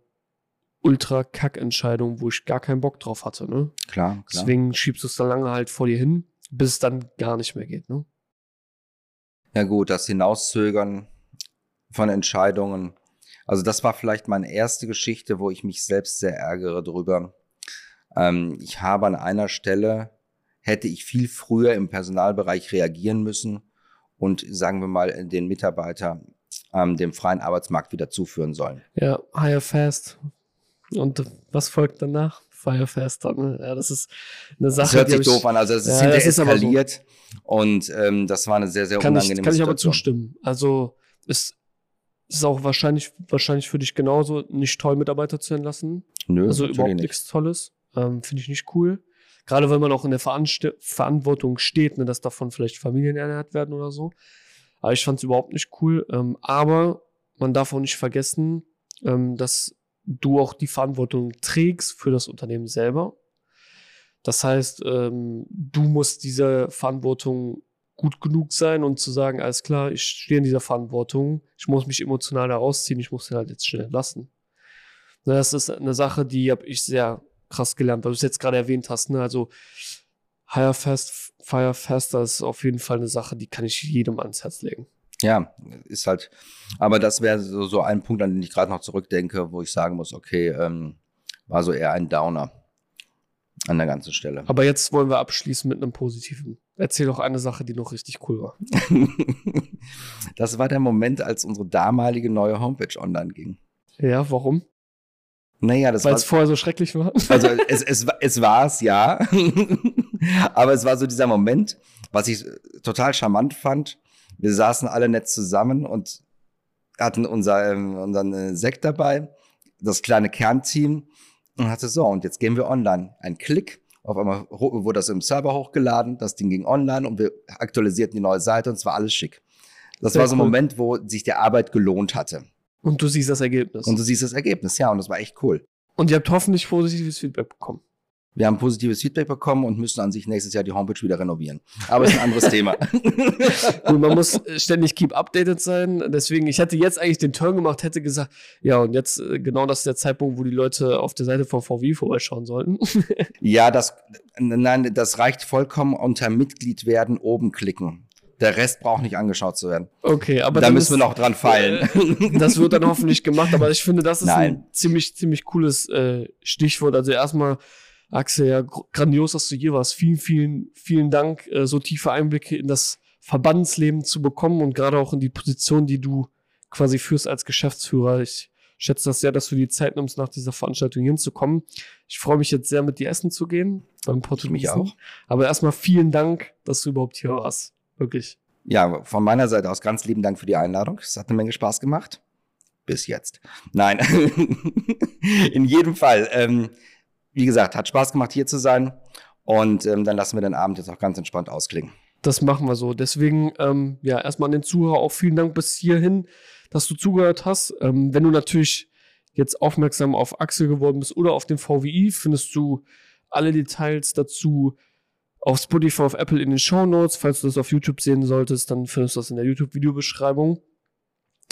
ultra Kack-Entscheidung, wo ich gar keinen Bock drauf hatte. Ne? Klar, klar. Deswegen schiebst du es dann lange halt vor dir hin, bis es dann gar nicht mehr geht. Ne? Ja gut, das Hinauszögern von Entscheidungen. Also das war vielleicht meine erste Geschichte, wo ich mich selbst sehr ärgere drüber. Ähm, ich habe an einer Stelle, hätte ich viel früher im Personalbereich reagieren müssen und sagen wir mal den Mitarbeiter ähm, dem freien Arbeitsmarkt wieder zuführen sollen. Ja, hire fast. Und was folgt danach? Fire faster. Ne? Ja, das ist eine Sache. Das hört sich doof an. Also es ist ja, hinterher eskaliert. So. Und ähm, das war eine sehr, sehr kann unangenehme ich, Kann Situation. ich aber zustimmen. Also es ist auch wahrscheinlich, wahrscheinlich für dich genauso nicht toll, Mitarbeiter zu entlassen. Nö, also überhaupt nicht. nichts Tolles. Ähm, Finde ich nicht cool. Gerade wenn man auch in der Veranst Verantwortung steht, ne, dass davon vielleicht Familien ernährt werden oder so. Aber ich fand es überhaupt nicht cool. Ähm, aber man darf auch nicht vergessen, ähm, dass du auch die Verantwortung trägst für das Unternehmen selber. Das heißt, ähm, du musst diese Verantwortung gut genug sein und zu sagen, alles klar, ich stehe in dieser Verantwortung, ich muss mich emotional da rausziehen, ich muss den halt jetzt schnell lassen. Das ist eine Sache, die habe ich sehr krass gelernt, weil du es jetzt gerade erwähnt hast. Ne? Also Hire Fast, Fire Faster ist auf jeden Fall eine Sache, die kann ich jedem ans Herz legen. Ja, ist halt, aber das wäre so, so ein Punkt, an den ich gerade noch zurückdenke, wo ich sagen muss, okay, ähm, war so eher ein Downer an der ganzen Stelle. Aber jetzt wollen wir abschließen mit einem positiven. Erzähl doch eine Sache, die noch richtig cool war. das war der Moment, als unsere damalige neue Homepage online ging. Ja, warum? Naja, das Weil es vorher so schrecklich war. Also es, es, es war es, ja. Aber es war so dieser Moment, was ich total charmant fand. Wir saßen alle nett zusammen und hatten unser, ähm, unseren äh, Sekt dabei, das kleine Kernteam und hatte so, und jetzt gehen wir online. Ein Klick, auf einmal wurde das im Server hochgeladen, das Ding ging online und wir aktualisierten die neue Seite und es war alles schick. Das Sehr war so ein cool. Moment, wo sich die Arbeit gelohnt hatte. Und du siehst das Ergebnis. Und du siehst das Ergebnis, ja, und das war echt cool. Und ihr habt hoffentlich positives Feedback bekommen. Wir haben positives Feedback bekommen und müssen an sich nächstes Jahr die Homepage wieder renovieren. Aber ist ein anderes Thema. Gut, man muss ständig keep updated sein. Deswegen, ich hätte jetzt eigentlich den Turn gemacht, hätte gesagt, ja, und jetzt äh, genau das ist der Zeitpunkt, wo die Leute auf der Seite von VW vorbeischauen sollten. ja, das, nein, das reicht vollkommen unter Mitglied werden oben klicken. Der Rest braucht nicht angeschaut zu werden. Okay, aber da müssen ist, wir noch dran feilen. das wird dann hoffentlich gemacht, aber ich finde, das ist Nein. ein ziemlich, ziemlich cooles äh, Stichwort. Also erstmal Axel, ja, grandios, dass du hier warst. Vielen, vielen, vielen Dank, äh, so tiefe Einblicke in das Verbandsleben zu bekommen und gerade auch in die Position, die du quasi führst als Geschäftsführer. Ich schätze das sehr, dass du die Zeit nimmst, nach dieser Veranstaltung hinzukommen. Ich freue mich jetzt sehr, mit dir essen zu gehen beim Portugiesen. mich auch. Aber erstmal vielen Dank, dass du überhaupt hier warst. Wirklich. Ja, von meiner Seite aus ganz lieben Dank für die Einladung. Es hat eine Menge Spaß gemacht. Bis jetzt. Nein, in jedem Fall. Ähm, wie gesagt, hat Spaß gemacht, hier zu sein. Und ähm, dann lassen wir den Abend jetzt auch ganz entspannt ausklingen. Das machen wir so. Deswegen, ähm, ja, erstmal an den Zuhörer auch vielen Dank bis hierhin, dass du zugehört hast. Ähm, wenn du natürlich jetzt aufmerksam auf Axel geworden bist oder auf den VWI, findest du alle Details dazu auf Spotify, auf Apple in den Show Notes. Falls du das auf YouTube sehen solltest, dann findest du das in der YouTube-Videobeschreibung.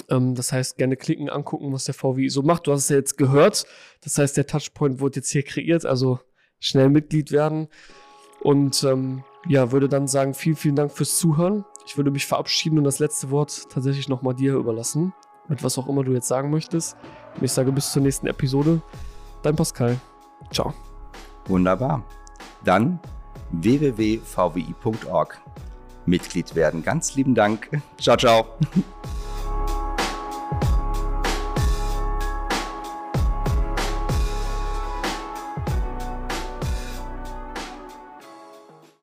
Ähm, das heißt, gerne klicken, angucken, was der VWI so macht. Du hast es ja jetzt gehört. Das heißt, der Touchpoint wurde jetzt hier kreiert, also schnell Mitglied werden. Und ähm, ja, würde dann sagen, vielen, vielen Dank fürs Zuhören. Ich würde mich verabschieden und das letzte Wort tatsächlich nochmal dir überlassen. Mit was auch immer du jetzt sagen möchtest. Und ich sage bis zur nächsten Episode. Dein Pascal. Ciao. Wunderbar. Dann www.vwi.org. Mitglied werden. Ganz lieben Dank. Ciao, ciao.